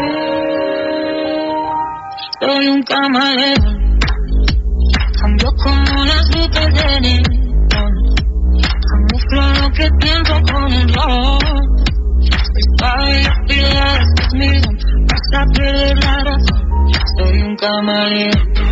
soy un camaleón cambio como las luces de neón Camuflo lo que pienso con un ron. Espada y piedras me miran, vas a perder la razón. Soy un camaleón.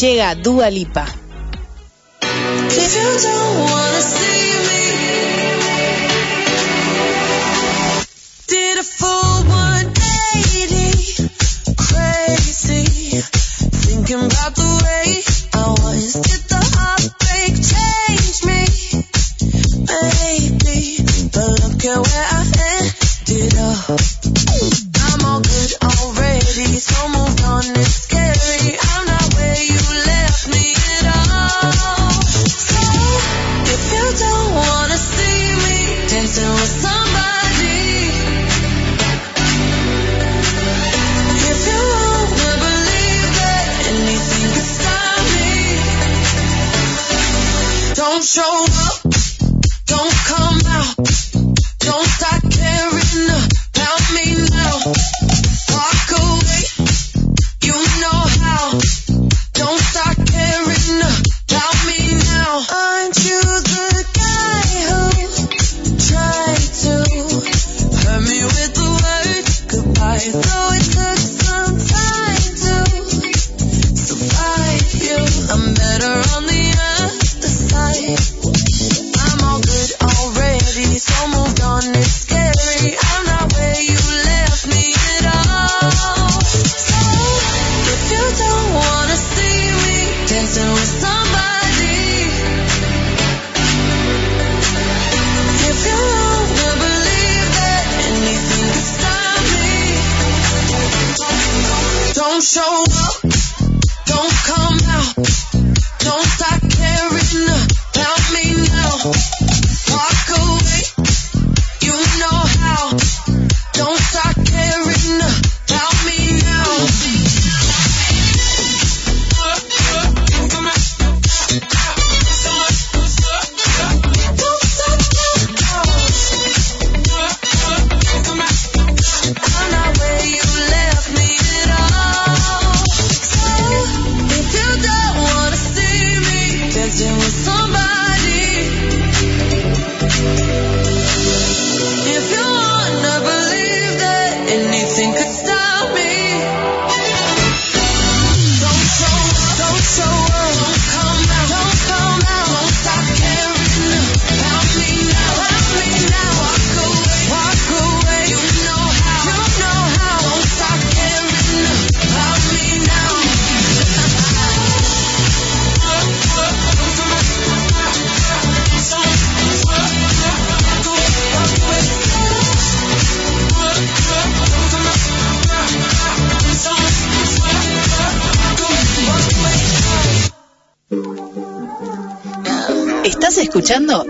Llega Dua Lipa.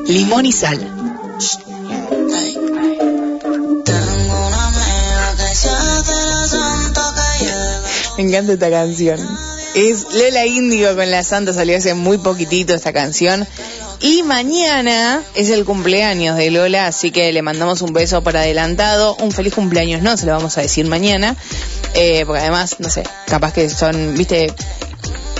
Limón y Sal. Me encanta esta canción. Es Lola Índigo con la Santa, salió hace muy poquitito esta canción. Y mañana es el cumpleaños de Lola, así que le mandamos un beso por adelantado. Un feliz cumpleaños no, se lo vamos a decir mañana. Eh, porque además, no sé, capaz que son, viste,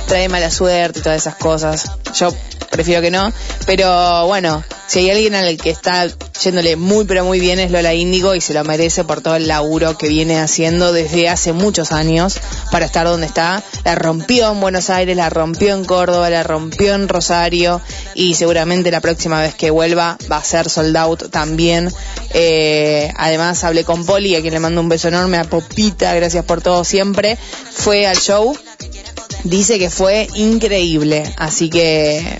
trae mala suerte y todas esas cosas. Yo prefiero que no. Pero bueno, si hay alguien al que está yéndole muy pero muy bien es Lola Índigo y se lo merece por todo el laburo que viene haciendo desde hace muchos años para estar donde está. La rompió en Buenos Aires, la rompió en Córdoba, la rompió en Rosario y seguramente la próxima vez que vuelva va a ser sold out también. Eh, además hablé con Poli, a quien le mando un beso enorme, a Popita, gracias por todo siempre. Fue al show, dice que fue increíble, así que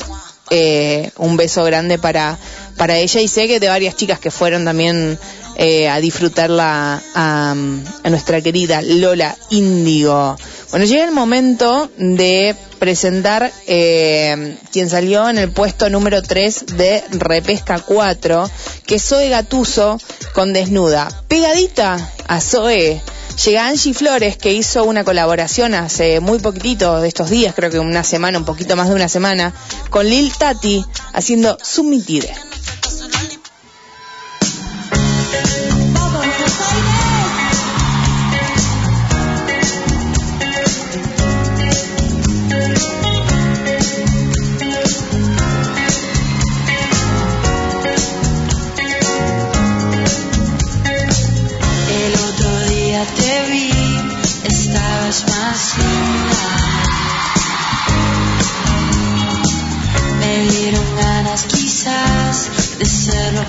eh, un beso grande para, para ella y sé que de varias chicas que fueron también eh, a disfrutarla a, a nuestra querida Lola Índigo. Bueno, llega el momento de presentar eh, quien salió en el puesto número 3 de Repesca 4, que es Zoe Gatuso con Desnuda. Pegadita a Zoe Llega Angie Flores, que hizo una colaboración hace muy poquitito de estos días, creo que una semana, un poquito más de una semana, con Lil Tati, haciendo Submitire. Dieron ganas quizás de ser lo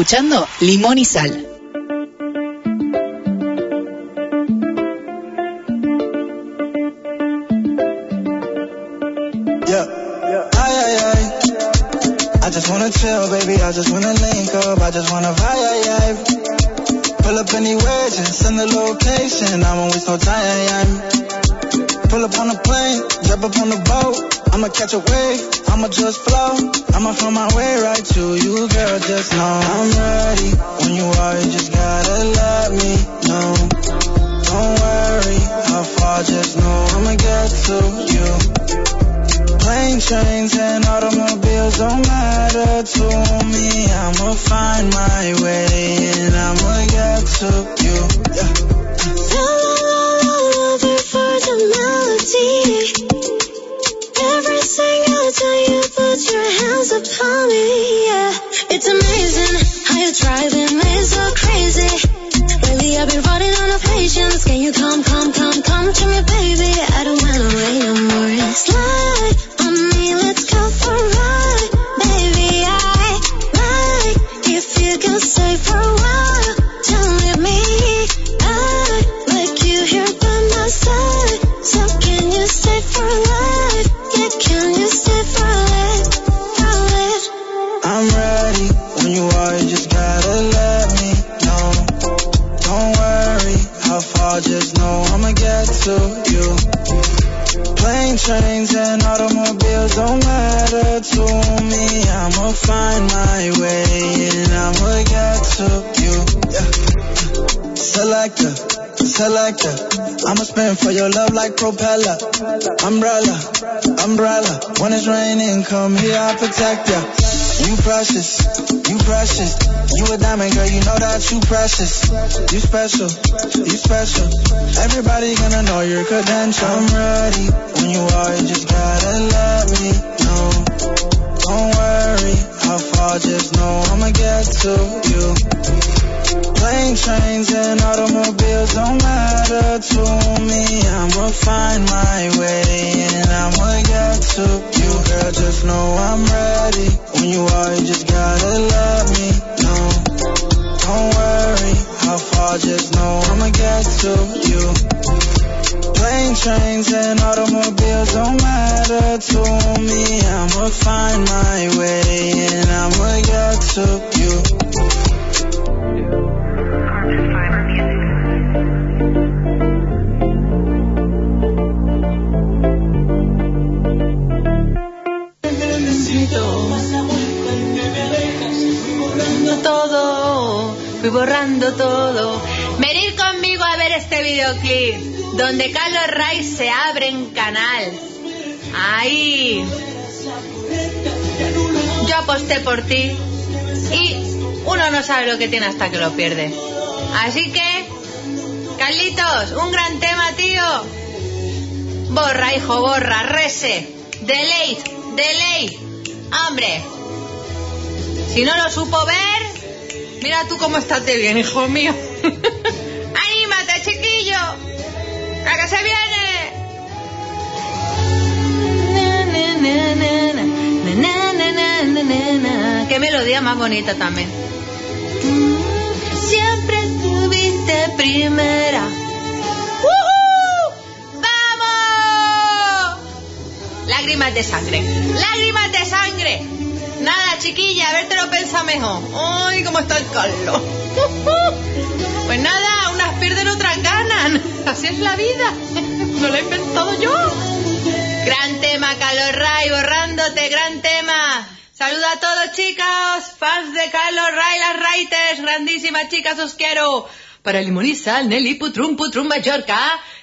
escuchando Limón y Sal. Yeah. I just wanna chill, baby. I just wanna link up. I just wanna vibe. Pull up anywhere, just send the location. I won't waste no time. Pull up on the plane, jump up on the boat. I'ma catch a wave, I'ma just flow. I'ma find my way right to you, girl. Just know I'm ready. When you are, you just gotta let me know. Don't worry how far, just know I'ma get to you. Plane, trains, and automobiles don't matter to me. I'ma find my way and I'ma get to you. Yeah this, I gotta tell you, put your hands upon me, yeah. It's amazing how you're driving me so crazy. Lately I've been running out of patience. Can you come, come, come, come to me, baby? I don't wanna wait no more. Slide Selector, selector. I'ma spin for your love like propeller. Umbrella, umbrella. When it's raining, come here, I'll protect ya. You precious, you precious. You a diamond girl, you know that you precious. You special, you special. Everybody gonna know your credential. I'm ready when you are, you just gotta let me know. Don't worry how far, just know I'ma get to you. Plane, trains, and automobiles don't matter to me. I'ma find my way and I'ma get to you, girl. Just know I'm ready. When you are, you just gotta let me know. Don't worry how far, just know I'ma get to you. Plane, trains, and automobiles don't matter to me. I'ma find my way and I'ma get to you. Borrando todo. Venid conmigo a ver este videoclip, donde Carlos Ray se abre en canal. Ahí. Yo aposté por ti y uno no sabe lo que tiene hasta que lo pierde. Así que, Carlitos, un gran tema, tío. Borra, hijo, borra, rese. Delay, delay. Hombre, Si no lo supo ver, mira tú cómo estás de bien, hijo mío. ¡Anímate, chiquillo! ¡A que se viene! ¡Qué melodía más bonita también! Siempre primera. ¡Vamos! Lágrimas de sangre. Lágrimas de sangre. Nada, chiquilla, a ver te lo pensa mejor. Ay, cómo está el Carlos. Pues nada, unas pierden, otras ganan. Así es la vida. No lo he inventado yo. Gran tema, Carlos Ray, borrándote, gran tema. Saluda a todos, chicos, fans de Carlos Ray, las Raiters, grandísimas chicas, os quiero. Para Limón Nelly, Putrum, Putrum, Mallorca.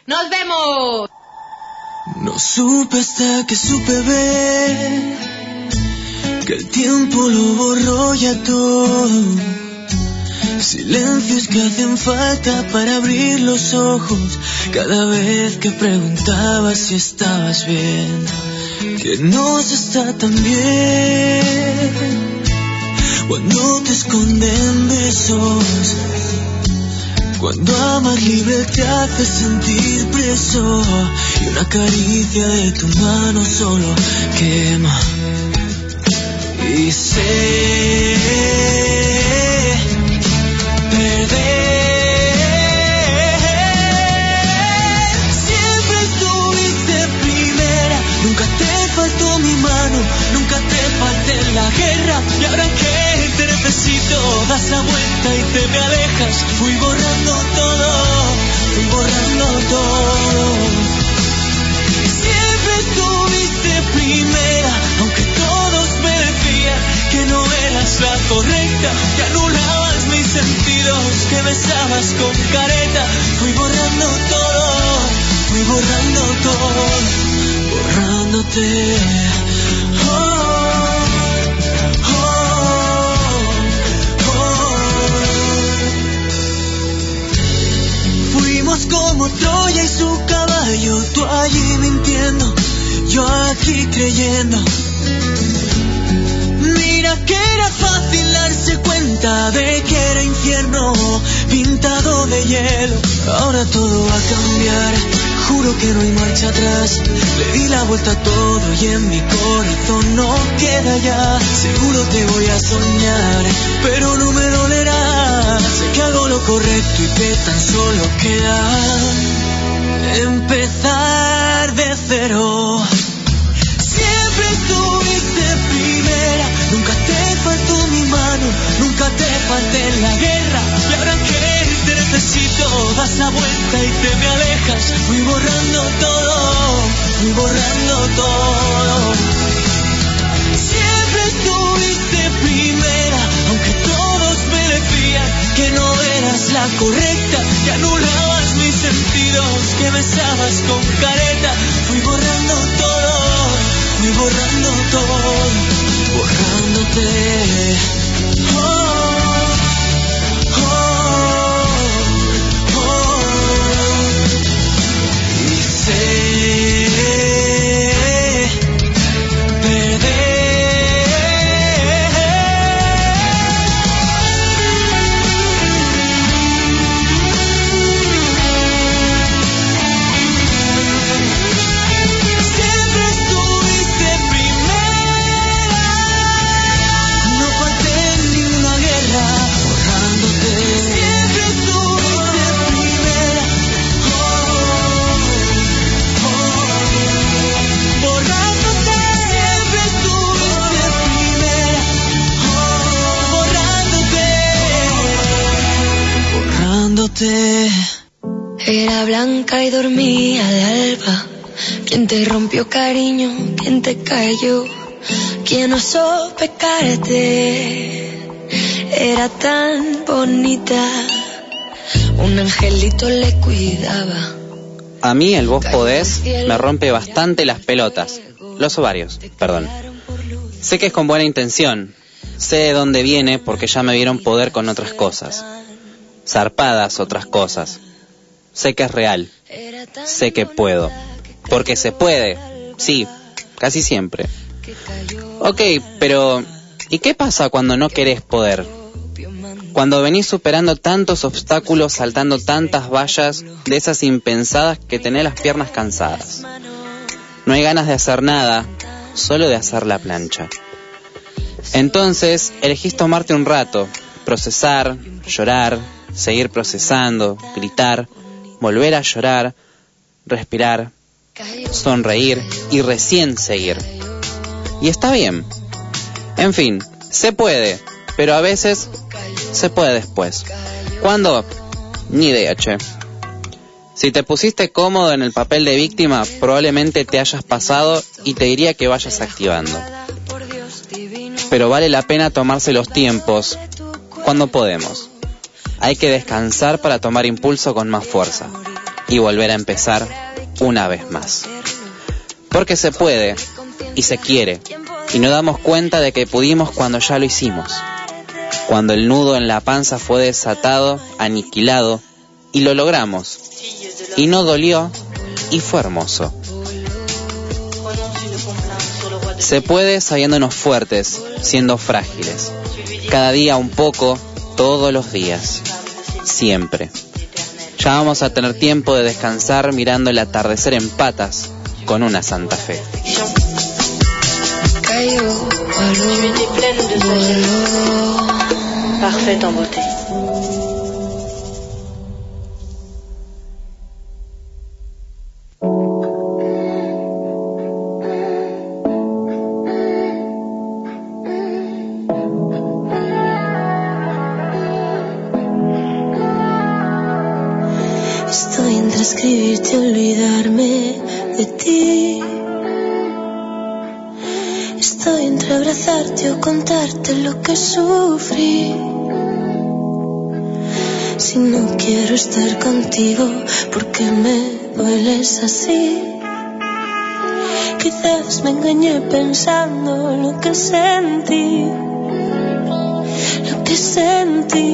¡Nos vemos! No supe hasta que supe ver que el tiempo lo borró ya todo. Silencios que hacen falta para abrir los ojos cada vez que preguntabas si estabas bien. Que no se está tan bien cuando te esconden besos. Cuando amas libre te hace sentir preso y una caricia de tu mano solo quema. Y sé perder. Nunca te faltó mi mano, nunca te falté la guerra. Y ahora que necesito, das la vuelta y te me alejas. Fui borrando todo, fui borrando todo. Siempre estuviste primera, aunque todos me decían que no eras la correcta, que anulabas mis sentidos, que besabas con careta. Fui borrando todo, fui borrando todo, borrándote. Oh, como Troya y su caballo, tú allí mintiendo, yo aquí creyendo. Mira que era fácil darse cuenta de que era infierno pintado de hielo. Ahora todo va a cambiar, juro que no hay marcha atrás. Le di la vuelta a todo y en mi corazón no queda ya. Seguro te voy a soñar, pero no me dolerá. Sé que hago lo correcto y que tan solo queda empezar de cero. Siempre estuviste primera, nunca te faltó mi mano, nunca te falté en la guerra. Y ahora que te necesito, das la vuelta y te me alejas. Fui borrando todo, fui borrando todo. Siempre estuviste primera, que no eras la correcta, que anulabas mis sentidos, que besabas con careta. Fui borrando todo, fui borrando todo, borrándote. Oh, oh, oh. Y sé y dormía de alba. ¿Quién te rompió cariño? ¿Quién te cayó? ¿Quién osó pecarte? Era tan bonita. Un angelito le cuidaba. A mí el vos podés me rompe bastante las pelotas, los ovarios, perdón. Sé que es con buena intención, sé de dónde viene porque ya me vieron poder con otras cosas, zarpadas otras cosas. Sé que es real, sé que puedo, porque se puede, sí, casi siempre. Ok, pero ¿y qué pasa cuando no querés poder? Cuando venís superando tantos obstáculos, saltando tantas vallas, de esas impensadas que tenés las piernas cansadas. No hay ganas de hacer nada, solo de hacer la plancha. Entonces, elegís tomarte un rato, procesar, llorar, seguir procesando, gritar, volver a llorar, respirar, sonreír y recién seguir. Y está bien. En fin, se puede, pero a veces se puede después. ¿Cuándo? Ni idea, che. Si te pusiste cómodo en el papel de víctima, probablemente te hayas pasado y te diría que vayas activando. Pero vale la pena tomarse los tiempos cuando podemos. Hay que descansar para tomar impulso con más fuerza y volver a empezar una vez más. Porque se puede y se quiere y no damos cuenta de que pudimos cuando ya lo hicimos. Cuando el nudo en la panza fue desatado, aniquilado y lo logramos. Y no dolió y fue hermoso. Se puede sabiéndonos fuertes, siendo frágiles. Cada día un poco, todos los días. Siempre. Ya vamos a tener tiempo de descansar mirando el atardecer en patas con una Santa Fe. Parfait en beauté. Contigo, ¿por qué me dueles así? Quizás me engañé pensando lo que sentí, lo que sentí.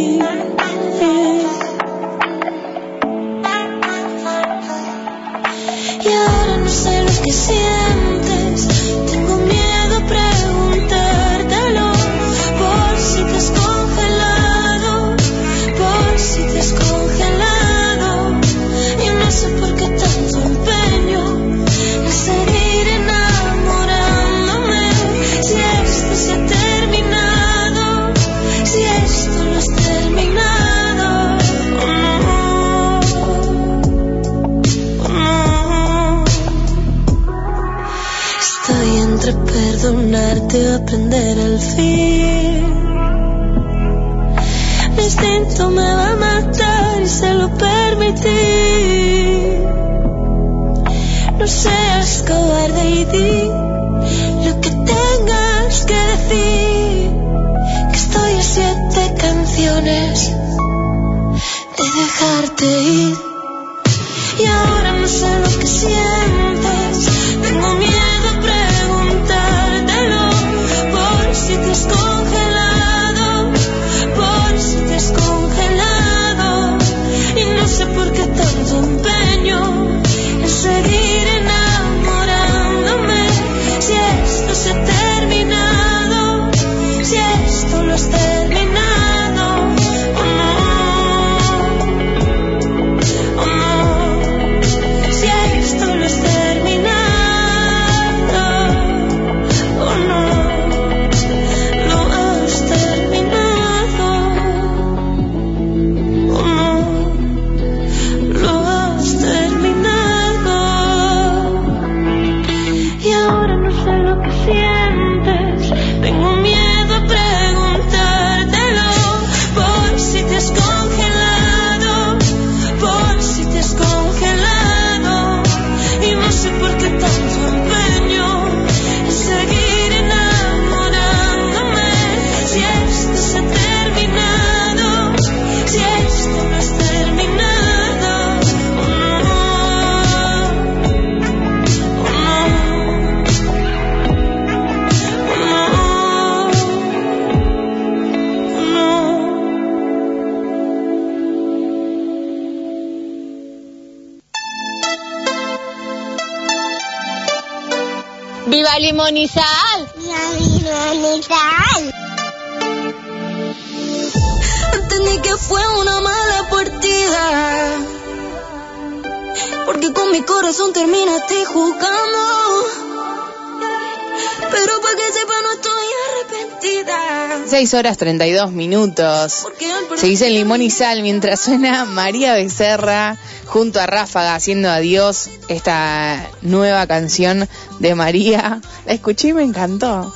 6 horas 32 minutos. Se dice limón y sal mientras suena María Becerra junto a Ráfaga haciendo adiós esta nueva canción de María. La escuché y me encantó.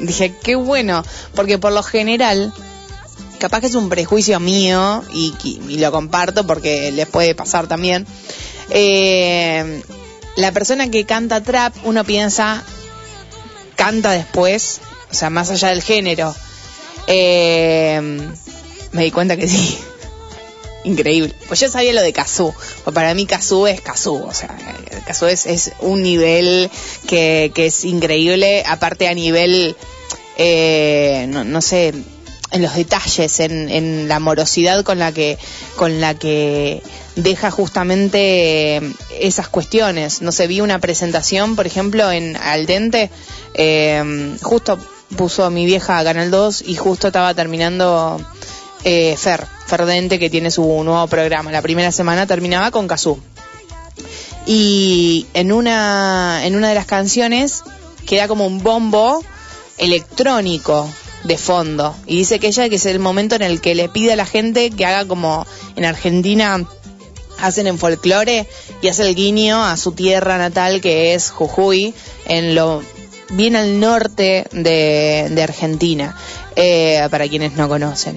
Dije, qué bueno, porque por lo general, capaz que es un prejuicio mío y, y lo comparto porque les puede pasar también. eh, la persona que canta trap, uno piensa, canta después, o sea, más allá del género. Eh, me di cuenta que sí. Increíble. Pues yo sabía lo de Kazoo. Pues para mí Kazoo es Kazoo. O sea, Kazoo es, es un nivel que, que es increíble. Aparte a nivel, eh, no, no sé, en los detalles, en, en la amorosidad con la que, con la que deja justamente eh, esas cuestiones. No sé, vi una presentación, por ejemplo, en Al Dente, eh, justo puso mi vieja a Canal 2 y justo estaba terminando eh, Fer, Fer Dente, que tiene su nuevo programa. La primera semana terminaba con Kazoo. Y en una, en una de las canciones queda como un bombo electrónico de fondo. Y dice que ella que es el momento en el que le pide a la gente que haga como en Argentina hacen en folclore y hace el guiño a su tierra natal que es Jujuy, en lo bien al norte de, de Argentina, eh, para quienes no conocen.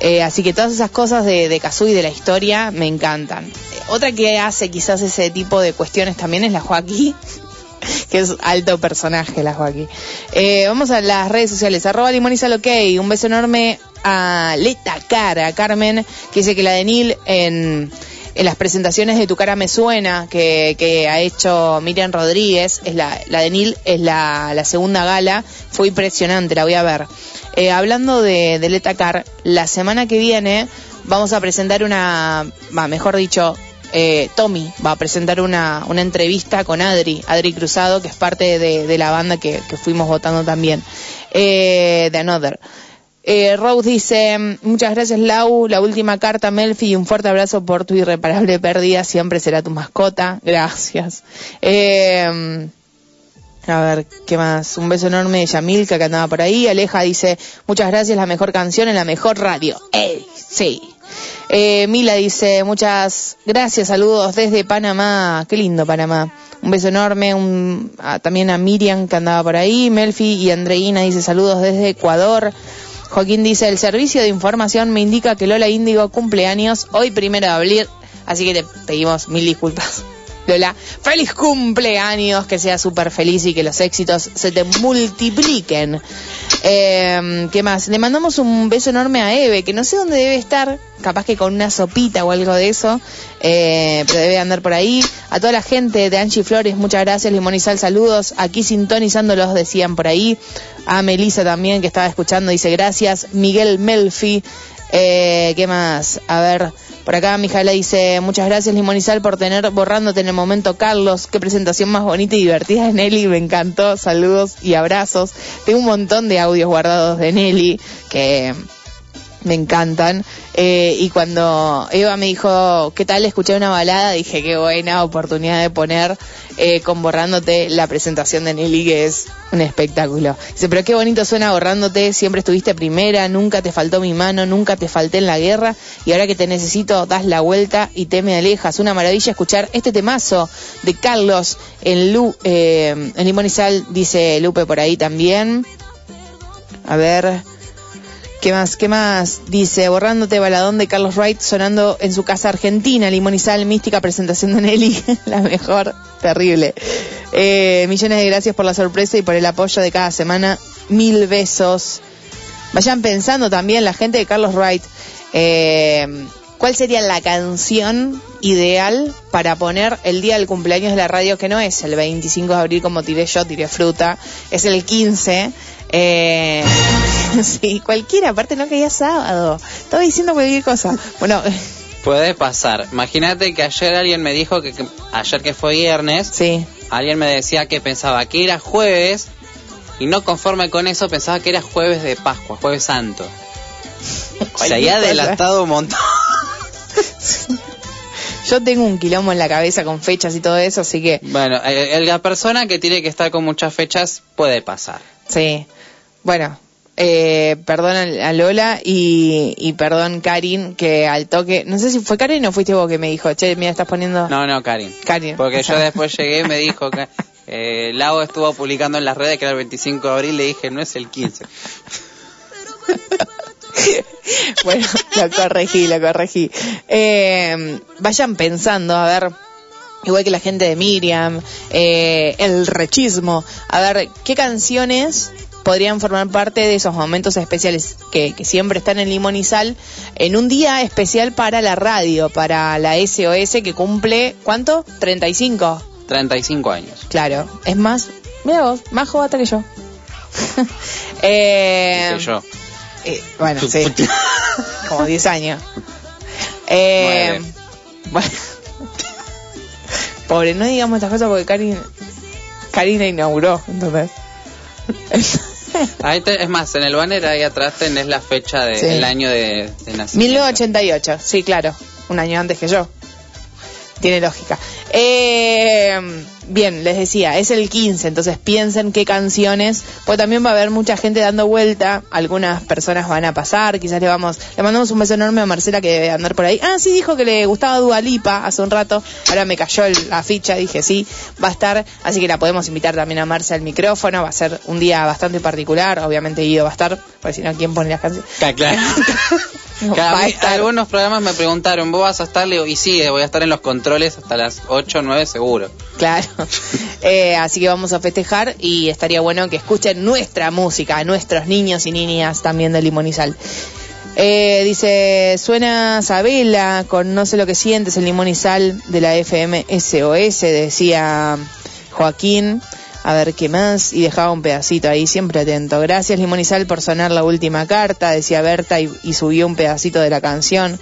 Eh, así que todas esas cosas de, de Kazoo y de la historia me encantan. Eh, otra que hace quizás ese tipo de cuestiones también es la Joaquín, que es alto personaje la Joaquín. Eh, vamos a las redes sociales, arroba ok, un beso enorme a Leta Cara, Carmen, que dice que la de Nil en, en las presentaciones de Tu Cara Me Suena, que, que ha hecho Miriam Rodríguez, es la, la de Nil es la, la segunda gala, fue impresionante, la voy a ver. Eh, hablando de, de Leta Car, la semana que viene vamos a presentar una, va, mejor dicho, eh, Tommy va a presentar una, una entrevista con Adri, Adri Cruzado, que es parte de, de la banda que, que fuimos votando también, eh, de Another. Eh, Rose dice, muchas gracias Lau, la última carta Melfi y un fuerte abrazo por tu irreparable pérdida, siempre será tu mascota, gracias. Eh, a ver, ¿qué más? Un beso enorme de Yamilka que andaba por ahí. Aleja dice, muchas gracias, la mejor canción en la mejor radio. ¡Ey! Sí. Eh, Mila dice, muchas gracias, saludos desde Panamá. Qué lindo Panamá. Un beso enorme. Un, también a Miriam que andaba por ahí. Melfi y Andreina dice, saludos desde Ecuador. Joaquín dice, el servicio de información me indica que Lola Índigo cumple años hoy primero de abril, así que te pedimos mil disculpas. Lola, feliz cumpleaños, que seas súper feliz y que los éxitos se te multipliquen. Eh, ¿Qué más? Le mandamos un beso enorme a Eve, que no sé dónde debe estar, capaz que con una sopita o algo de eso, eh, pero debe andar por ahí. A toda la gente de Angie Flores, muchas gracias, Limón y Sal, saludos. Aquí sintonizándolos, decían por ahí. A Melissa también, que estaba escuchando, dice gracias. Miguel Melfi, eh, ¿qué más? A ver, por acá Mijaela dice, muchas gracias Sal por tener borrándote en el momento, Carlos. Qué presentación más bonita y divertida de Nelly, me encantó. Saludos y abrazos. Tengo un montón de audios guardados de Nelly que me encantan. Eh, y cuando Eva me dijo, ¿qué tal? Escuché una balada, dije, qué buena oportunidad de poner eh, con Borrándote la presentación de Nelly, que es un espectáculo. Dice, pero qué bonito suena Borrándote, siempre estuviste primera, nunca te faltó mi mano, nunca te falté en la guerra, y ahora que te necesito, das la vuelta y te me alejas. Una maravilla escuchar este temazo de Carlos en, Lu, eh, en Limón y Sal, dice Lupe por ahí también. A ver... ¿Qué más? ¿Qué más? Dice, borrándote baladón de Carlos Wright sonando en su casa argentina, Sal, mística presentación de Nelly, la mejor, terrible. Eh, millones de gracias por la sorpresa y por el apoyo de cada semana. Mil besos. Vayan pensando también la gente de Carlos Wright. eh, ¿Cuál sería la canción ideal para poner el día del cumpleaños de la radio? Que no es el 25 de abril como tiré yo, tiré fruta. Es el 15. Eh, sí, cualquiera, aparte no ya sábado. Estaba diciendo cualquier cosa. Bueno, Puede pasar. Imagínate que ayer alguien me dijo que, que- ayer que fue viernes, sí. alguien me decía que pensaba que era jueves y no conforme con eso pensaba que era jueves de Pascua, jueves santo. Se había adelantado un montón. yo tengo un quilombo en la cabeza con fechas y todo eso, así que Bueno, eh, la persona que tiene que estar con muchas fechas puede pasar. sí. Bueno, eh, perdón a Lola y, y perdón Karin, que al toque, no sé si fue Karin o fuiste vos que me dijo, che, mira, estás poniendo... No, no, Karin. Karin. Porque yo después llegué y me dijo que eh, Lau estuvo publicando en las redes que era el 25 de abril, le dije, no es el 15. bueno, lo corregí, lo corregí. Eh, vayan pensando, a ver, igual que la gente de Miriam, eh, el rechismo, a ver, ¿qué canciones podrían formar parte de esos momentos especiales que, que siempre están en Limón y Sal en un día especial para la radio, para la SOS que cumple, ¿cuánto? 35. 35 años. Claro, es más, mira vos, más jovata que yo. eh, yo. eh, bueno, sí. Como 10 años. Eh, bueno. Pobre, no digamos estas cosas porque Karin, Karina inauguró, entonces. Ahí te- es más, en el banner ahí atrás tenés la fecha del Sí. año de, de nacimiento. 1988, sí, claro. Un año antes que yo. Tiene lógica. Eh, bien, les decía, es el 15, entonces piensen qué canciones, pues también va a haber mucha gente dando vuelta, algunas personas van a pasar, quizás le vamos, le mandamos un beso enorme a Marcela que debe andar por ahí. Ah, sí, dijo que le gustaba Dualipa hace un rato, ahora me cayó el- la ficha, dije sí, va a estar, así que la podemos invitar también a Marce al micrófono, va a ser un día bastante particular, obviamente Guido va a estar, porque si no, ¿quién pone las canciones? Ca- Claro. Cada algunos programas me preguntaron, ¿vos vas a estar? Le digo, y sí, voy a estar en los controles hasta las 8 o 9 seguro. Claro. Eh, así que vamos a festejar y estaría bueno que escuchen nuestra música, nuestros niños y niñas también de Sal. Eh, dice, suena Sabela con No sé lo que sientes, el limón y sal de la FM SOS, decía Joaquín. A ver qué más. Y dejaba un pedacito ahí, siempre atento. Gracias, Limón y Sal, por sonar la última carta, decía Berta y subió un pedacito de la canción.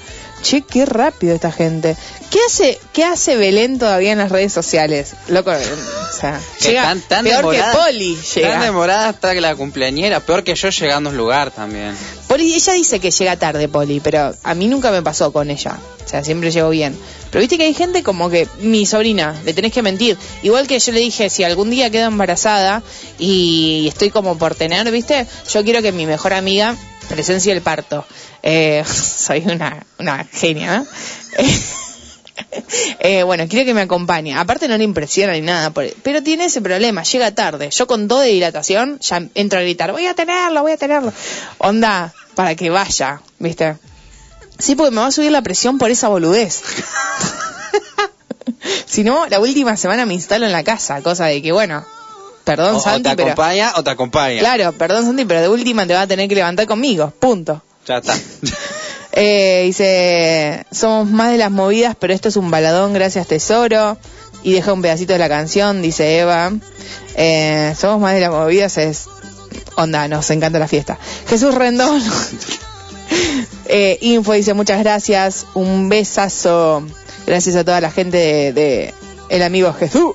Che, qué rápido esta gente. ¿Qué hace, qué hace Belén todavía en las redes sociales? Loco, eh, o sea, llega tan, tan peor demorada, que Poli. Llega. Tan demorada hasta que la cumpleañera, peor que yo llegando a un lugar también. Poli, ella dice que llega tarde, Poli, pero a mí nunca me pasó con ella. O sea, siempre llegó bien. Pero viste que hay gente como que, mi sobrina, le tenés que mentir. Igual que yo le dije, si algún día quedo embarazada y estoy como por tener, viste, yo quiero que mi mejor amiga presencie el parto. Eh, soy una, una genia. Eh, bueno, quiero que me acompañe. Aparte no le impresiona ni nada, pero tiene ese problema, llega tarde. Yo con todo de dilatación ya entro a gritar, voy a tenerlo, voy a tenerlo. Onda, para que vaya, ¿viste? Sí, porque me va a subir la presión por esa boludez. si no, la última semana me instalo en la casa, cosa de que, bueno, perdón O, o Santi, te pero... acompaña o te acompaña. Claro, perdón Santi, pero de última te va a tener que levantar conmigo, punto. Ya está. Eh, dice, somos más de las movidas, pero esto es un baladón, gracias tesoro. Y deja un pedacito de la canción, dice Eva. Eh, somos más de las movidas, es onda, nos encanta la fiesta. Jesús Rendón. eh, Info dice, muchas gracias, un besazo. Gracias a toda la gente de, de el amigo Jesús.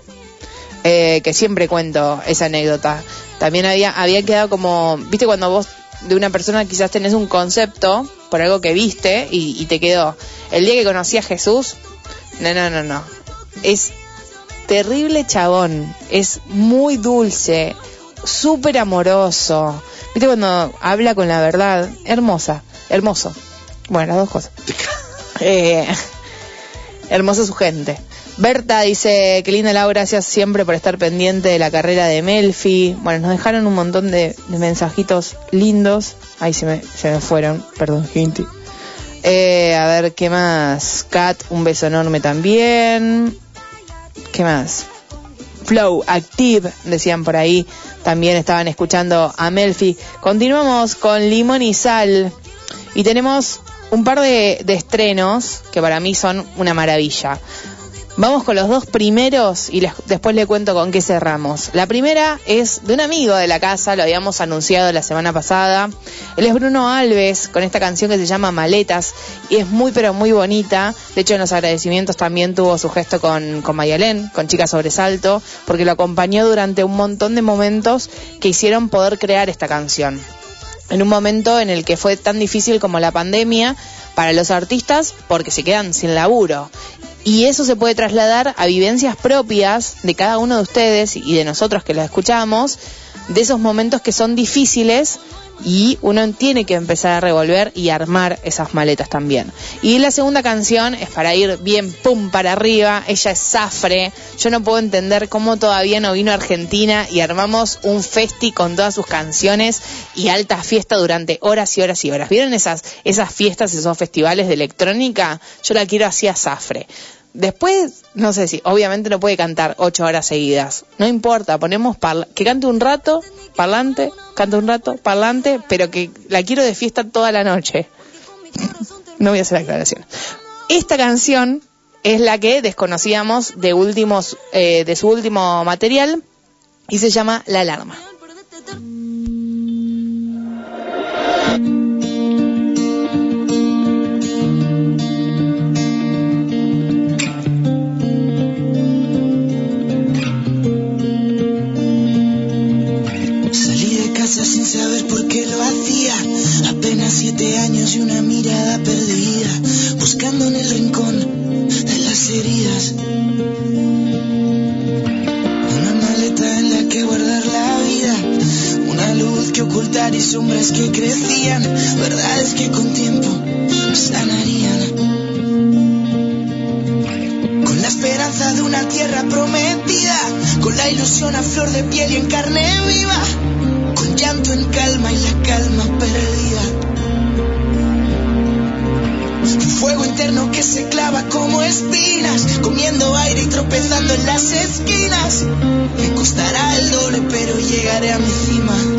Eh, que siempre cuento esa anécdota. También había, había quedado como, viste cuando vos de una persona quizás tenés un concepto por algo que viste y, y te quedó. El día que conocí a Jesús, no, no, no, no. Es terrible chabón, es muy dulce, súper amoroso. Viste cuando habla con la verdad, hermosa, hermoso. Bueno, las dos cosas. Eh, hermosa su gente. Berta dice, qué linda Laura, gracias siempre por estar pendiente de la carrera de Melfi. Bueno, nos dejaron un montón de, mensajitos lindos. Ahí se me, se me fueron, perdón, gente. Eh, a ver, ¿qué más? Kat, un beso enorme también. ¿Qué más? Flow Active, decían por ahí. También estaban escuchando a Melfi. Continuamos con Limón y Sal. Y tenemos un par de, de estrenos que para mí son una maravilla. Vamos con los dos primeros y les- después le cuento con qué cerramos. La primera es de un amigo de la casa, lo habíamos anunciado la semana pasada. Él es Bruno Alves con esta canción que se llama Maletas y es muy pero muy bonita. De hecho en los agradecimientos también tuvo su gesto con, con Mayalén, con Chica Sobresalto, porque lo acompañó durante un montón de momentos que hicieron poder crear esta canción en un momento en el que fue tan difícil como la pandemia para los artistas porque se quedan sin laburo. Y eso se puede trasladar a vivencias propias de cada uno de ustedes y de nosotros que lo escuchamos, de esos momentos que son difíciles y uno tiene que empezar a revolver y armar esas maletas también. Y la segunda canción es para ir bien pum para arriba, ella es Zafre, yo no puedo entender cómo todavía no vino a Argentina y armamos un festi con todas sus canciones y alta fiesta durante horas y horas y horas. ¿Vieron esas, esas fiestas, esos festivales de electrónica? Yo la quiero así a Zafre. Después, no sé si, obviamente no puede cantar ocho horas seguidas. No importa, ponemos que cante un rato, parlante, cante un rato, parlante, pero que la quiero de fiesta toda la noche. no voy a hacer aclaración. Esta canción es la que desconocíamos de últimos, eh, de su último material y se llama La Alarma. Apenas siete años y una mirada perdida. Buscando en el rincón de las heridas. Una maleta en la que guardar la vida. Una luz que ocultar y sombras que crecían. Verdades que con tiempo sanarían. Con la esperanza de una tierra prometida, con la ilusión a flor de piel y en carne viva, con llanto en calma y la calma perdida. Un fuego interno que se clava como espinas, comiendo aire y tropezando en las esquinas. Me costará el doble, pero llegaré a mi cima.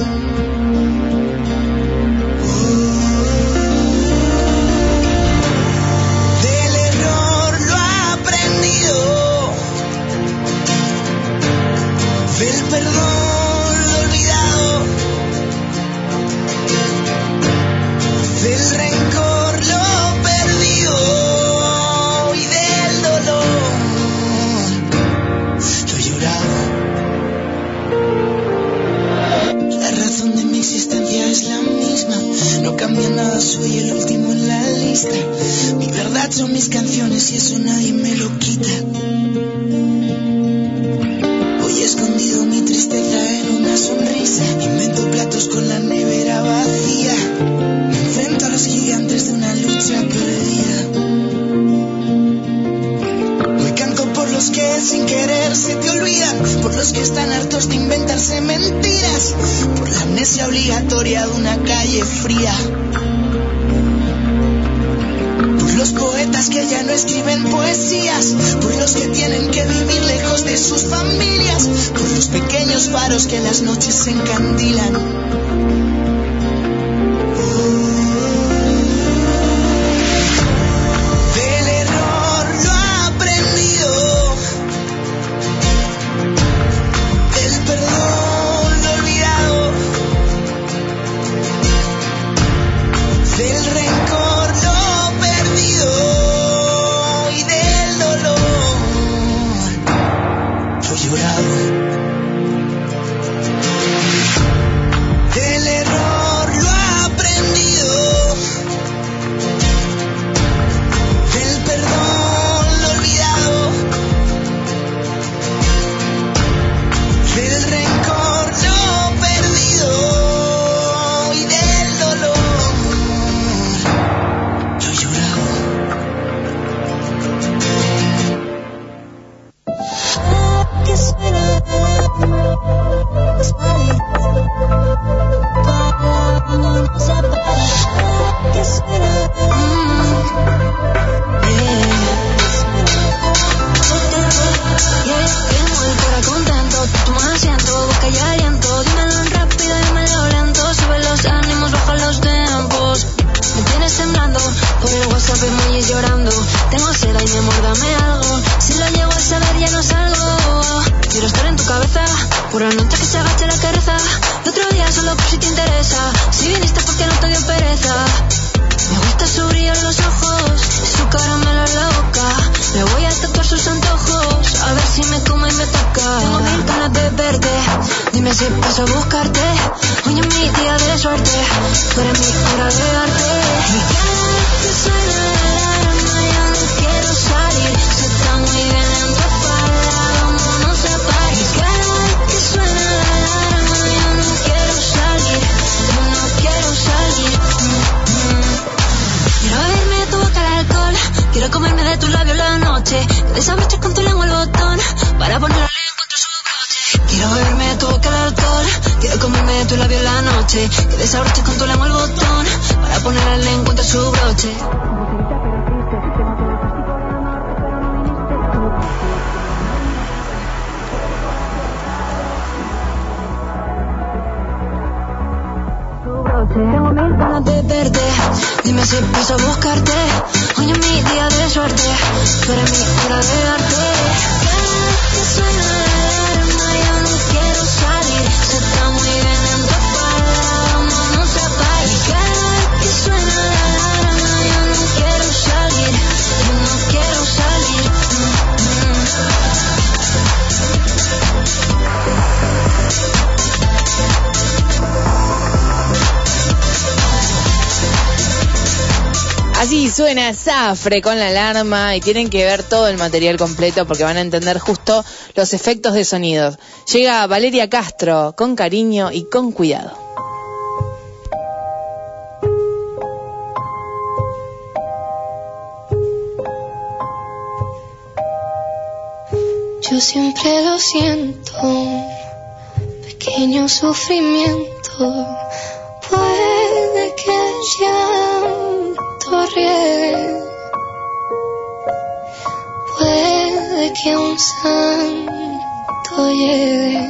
para poner al encuentro su broche. Tengo mil ganas de verte. Dime si paso a buscarte. Hoy es mi día de suerte. Tú eres mi hora de darte. Así suena Zafre con la alarma y tienen que ver todo el material completo porque van a entender justo los efectos de sonidos. Llega Valeria Castro con cariño y con cuidado. Yo siempre lo siento, pequeño sufrimiento. Pues que llanto riegue. Puede que un santo llegue.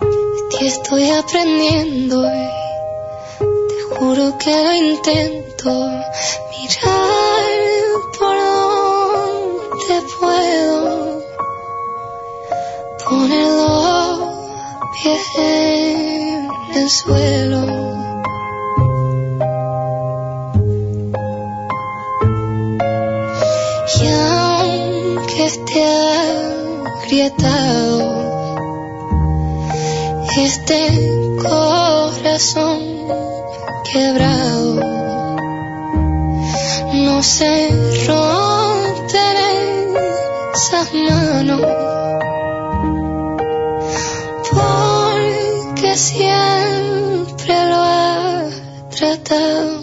De ti estoy aprendiendo. Te juro que lo intento. Mirar por donde puedo. Ponerlo pie en el suelo. Y aunque esté agrietado este corazón quebrado, no se romperá esas manos siempre lo ha tratado.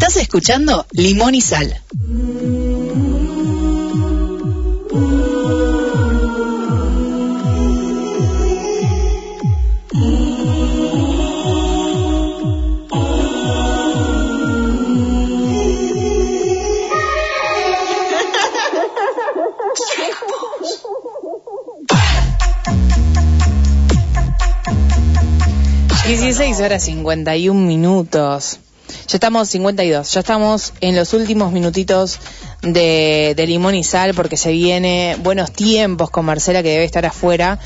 Estás escuchando Limón y Sal. Dieciséis horas 51 minutos. Ya estamos 52, ya estamos en los últimos minutitos de, de Limón y Sal porque se viene buenos tiempos con Marcela que debe estar afuera.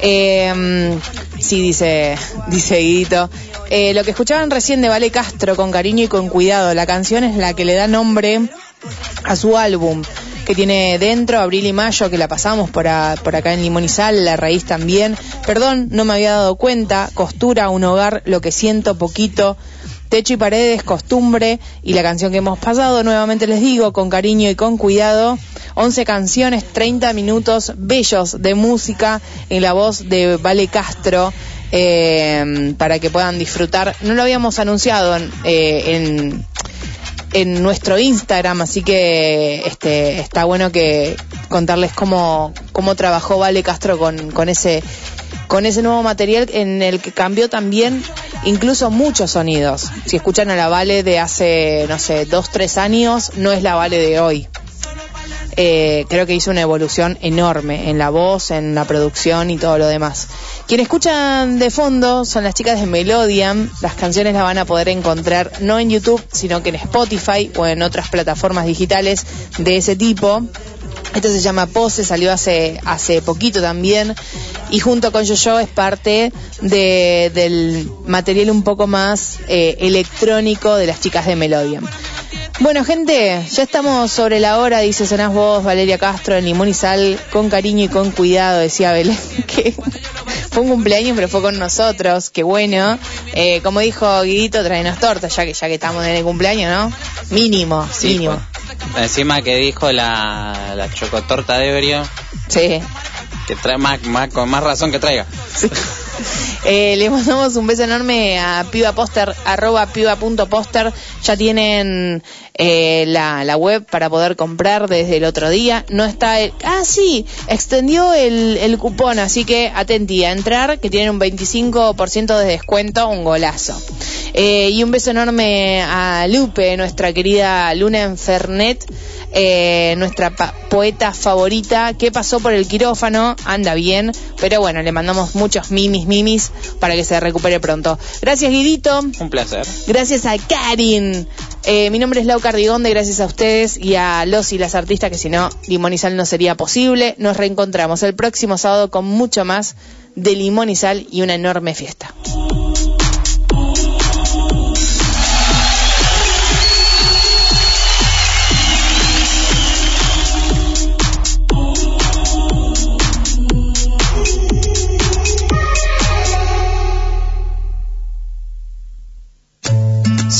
Eh, sí, dice, dice Guidito. Eh, lo que escuchaban recién de Vale Castro con cariño y con cuidado, la canción es la que le da nombre a su álbum que tiene dentro, Abril y Mayo, que la pasamos por, a- por acá en Limón y Sal, La Raíz también. Perdón, no me había dado cuenta. Costura, un hogar, lo que siento, poquito. Techo y paredes, costumbre. Y la canción que hemos pasado, nuevamente les digo, con cariño y con cuidado. 11 canciones, 30 minutos bellos de música en la voz de Vale Castro. eh, para que puedan disfrutar. No lo habíamos anunciado en, eh, en nuestro Instagram, así que este está bueno que contarles cómo, cómo trabajó Vale Castro con, con ese con ese nuevo material en el que cambió también incluso muchos sonidos. Si escuchan a la Vale de hace, no sé, dos, tres años, no es la Vale de hoy. Eh, creo que hizo una evolución enorme en la voz, en la producción y todo lo demás. Quienes escuchan de fondo son las chicas de Melodian. Las canciones las van a poder encontrar no en YouTube, sino que en Spotify o en otras plataformas digitales de ese tipo. Esto se llama Pose, salió hace, hace poquito también. Y junto con Yo-Yo es parte de- del material un poco más eh, electrónico de las chicas de Melodian. Bueno, gente, ya estamos sobre la hora, dice Sonás vos, Valeria Castro, en Limón y Sal, con cariño y con cuidado, decía Belén, que fue un cumpleaños, pero fue con nosotros, qué bueno. Eh, como dijo Guidito, traenos tortas, ya que ya que estamos en el cumpleaños, ¿no? Mínimo, Sí, mínimo. Encima que dijo la, la chocotorta de Ebrio. Sí. Que trae más, más- con más razón que traiga. Eh, le mandamos un beso enorme a Piba Poster, arroba piba.poster. Ya tienen eh, la, la web para poder comprar desde el otro día. No está el... Ah, sí, extendió el, el cupón, así que atentí a entrar, que tienen un 25% de descuento, un golazo. Eh, y un beso enorme a Lupe, nuestra querida Luna Enfernet, eh, nuestra poeta favorita, que pasó por el quirófano, anda bien, pero bueno, le mandamos muchos mimis, mimis, para que se recupere pronto. Gracias, Guidito. Un placer. Gracias a Karin. Eh, mi nombre es Lau Cardigonde, gracias a ustedes y a los y las artistas que si no, Limón y Sal no sería posible. Nos reencontramos el próximo sábado con mucho más de Limón y Sal y una enorme fiesta.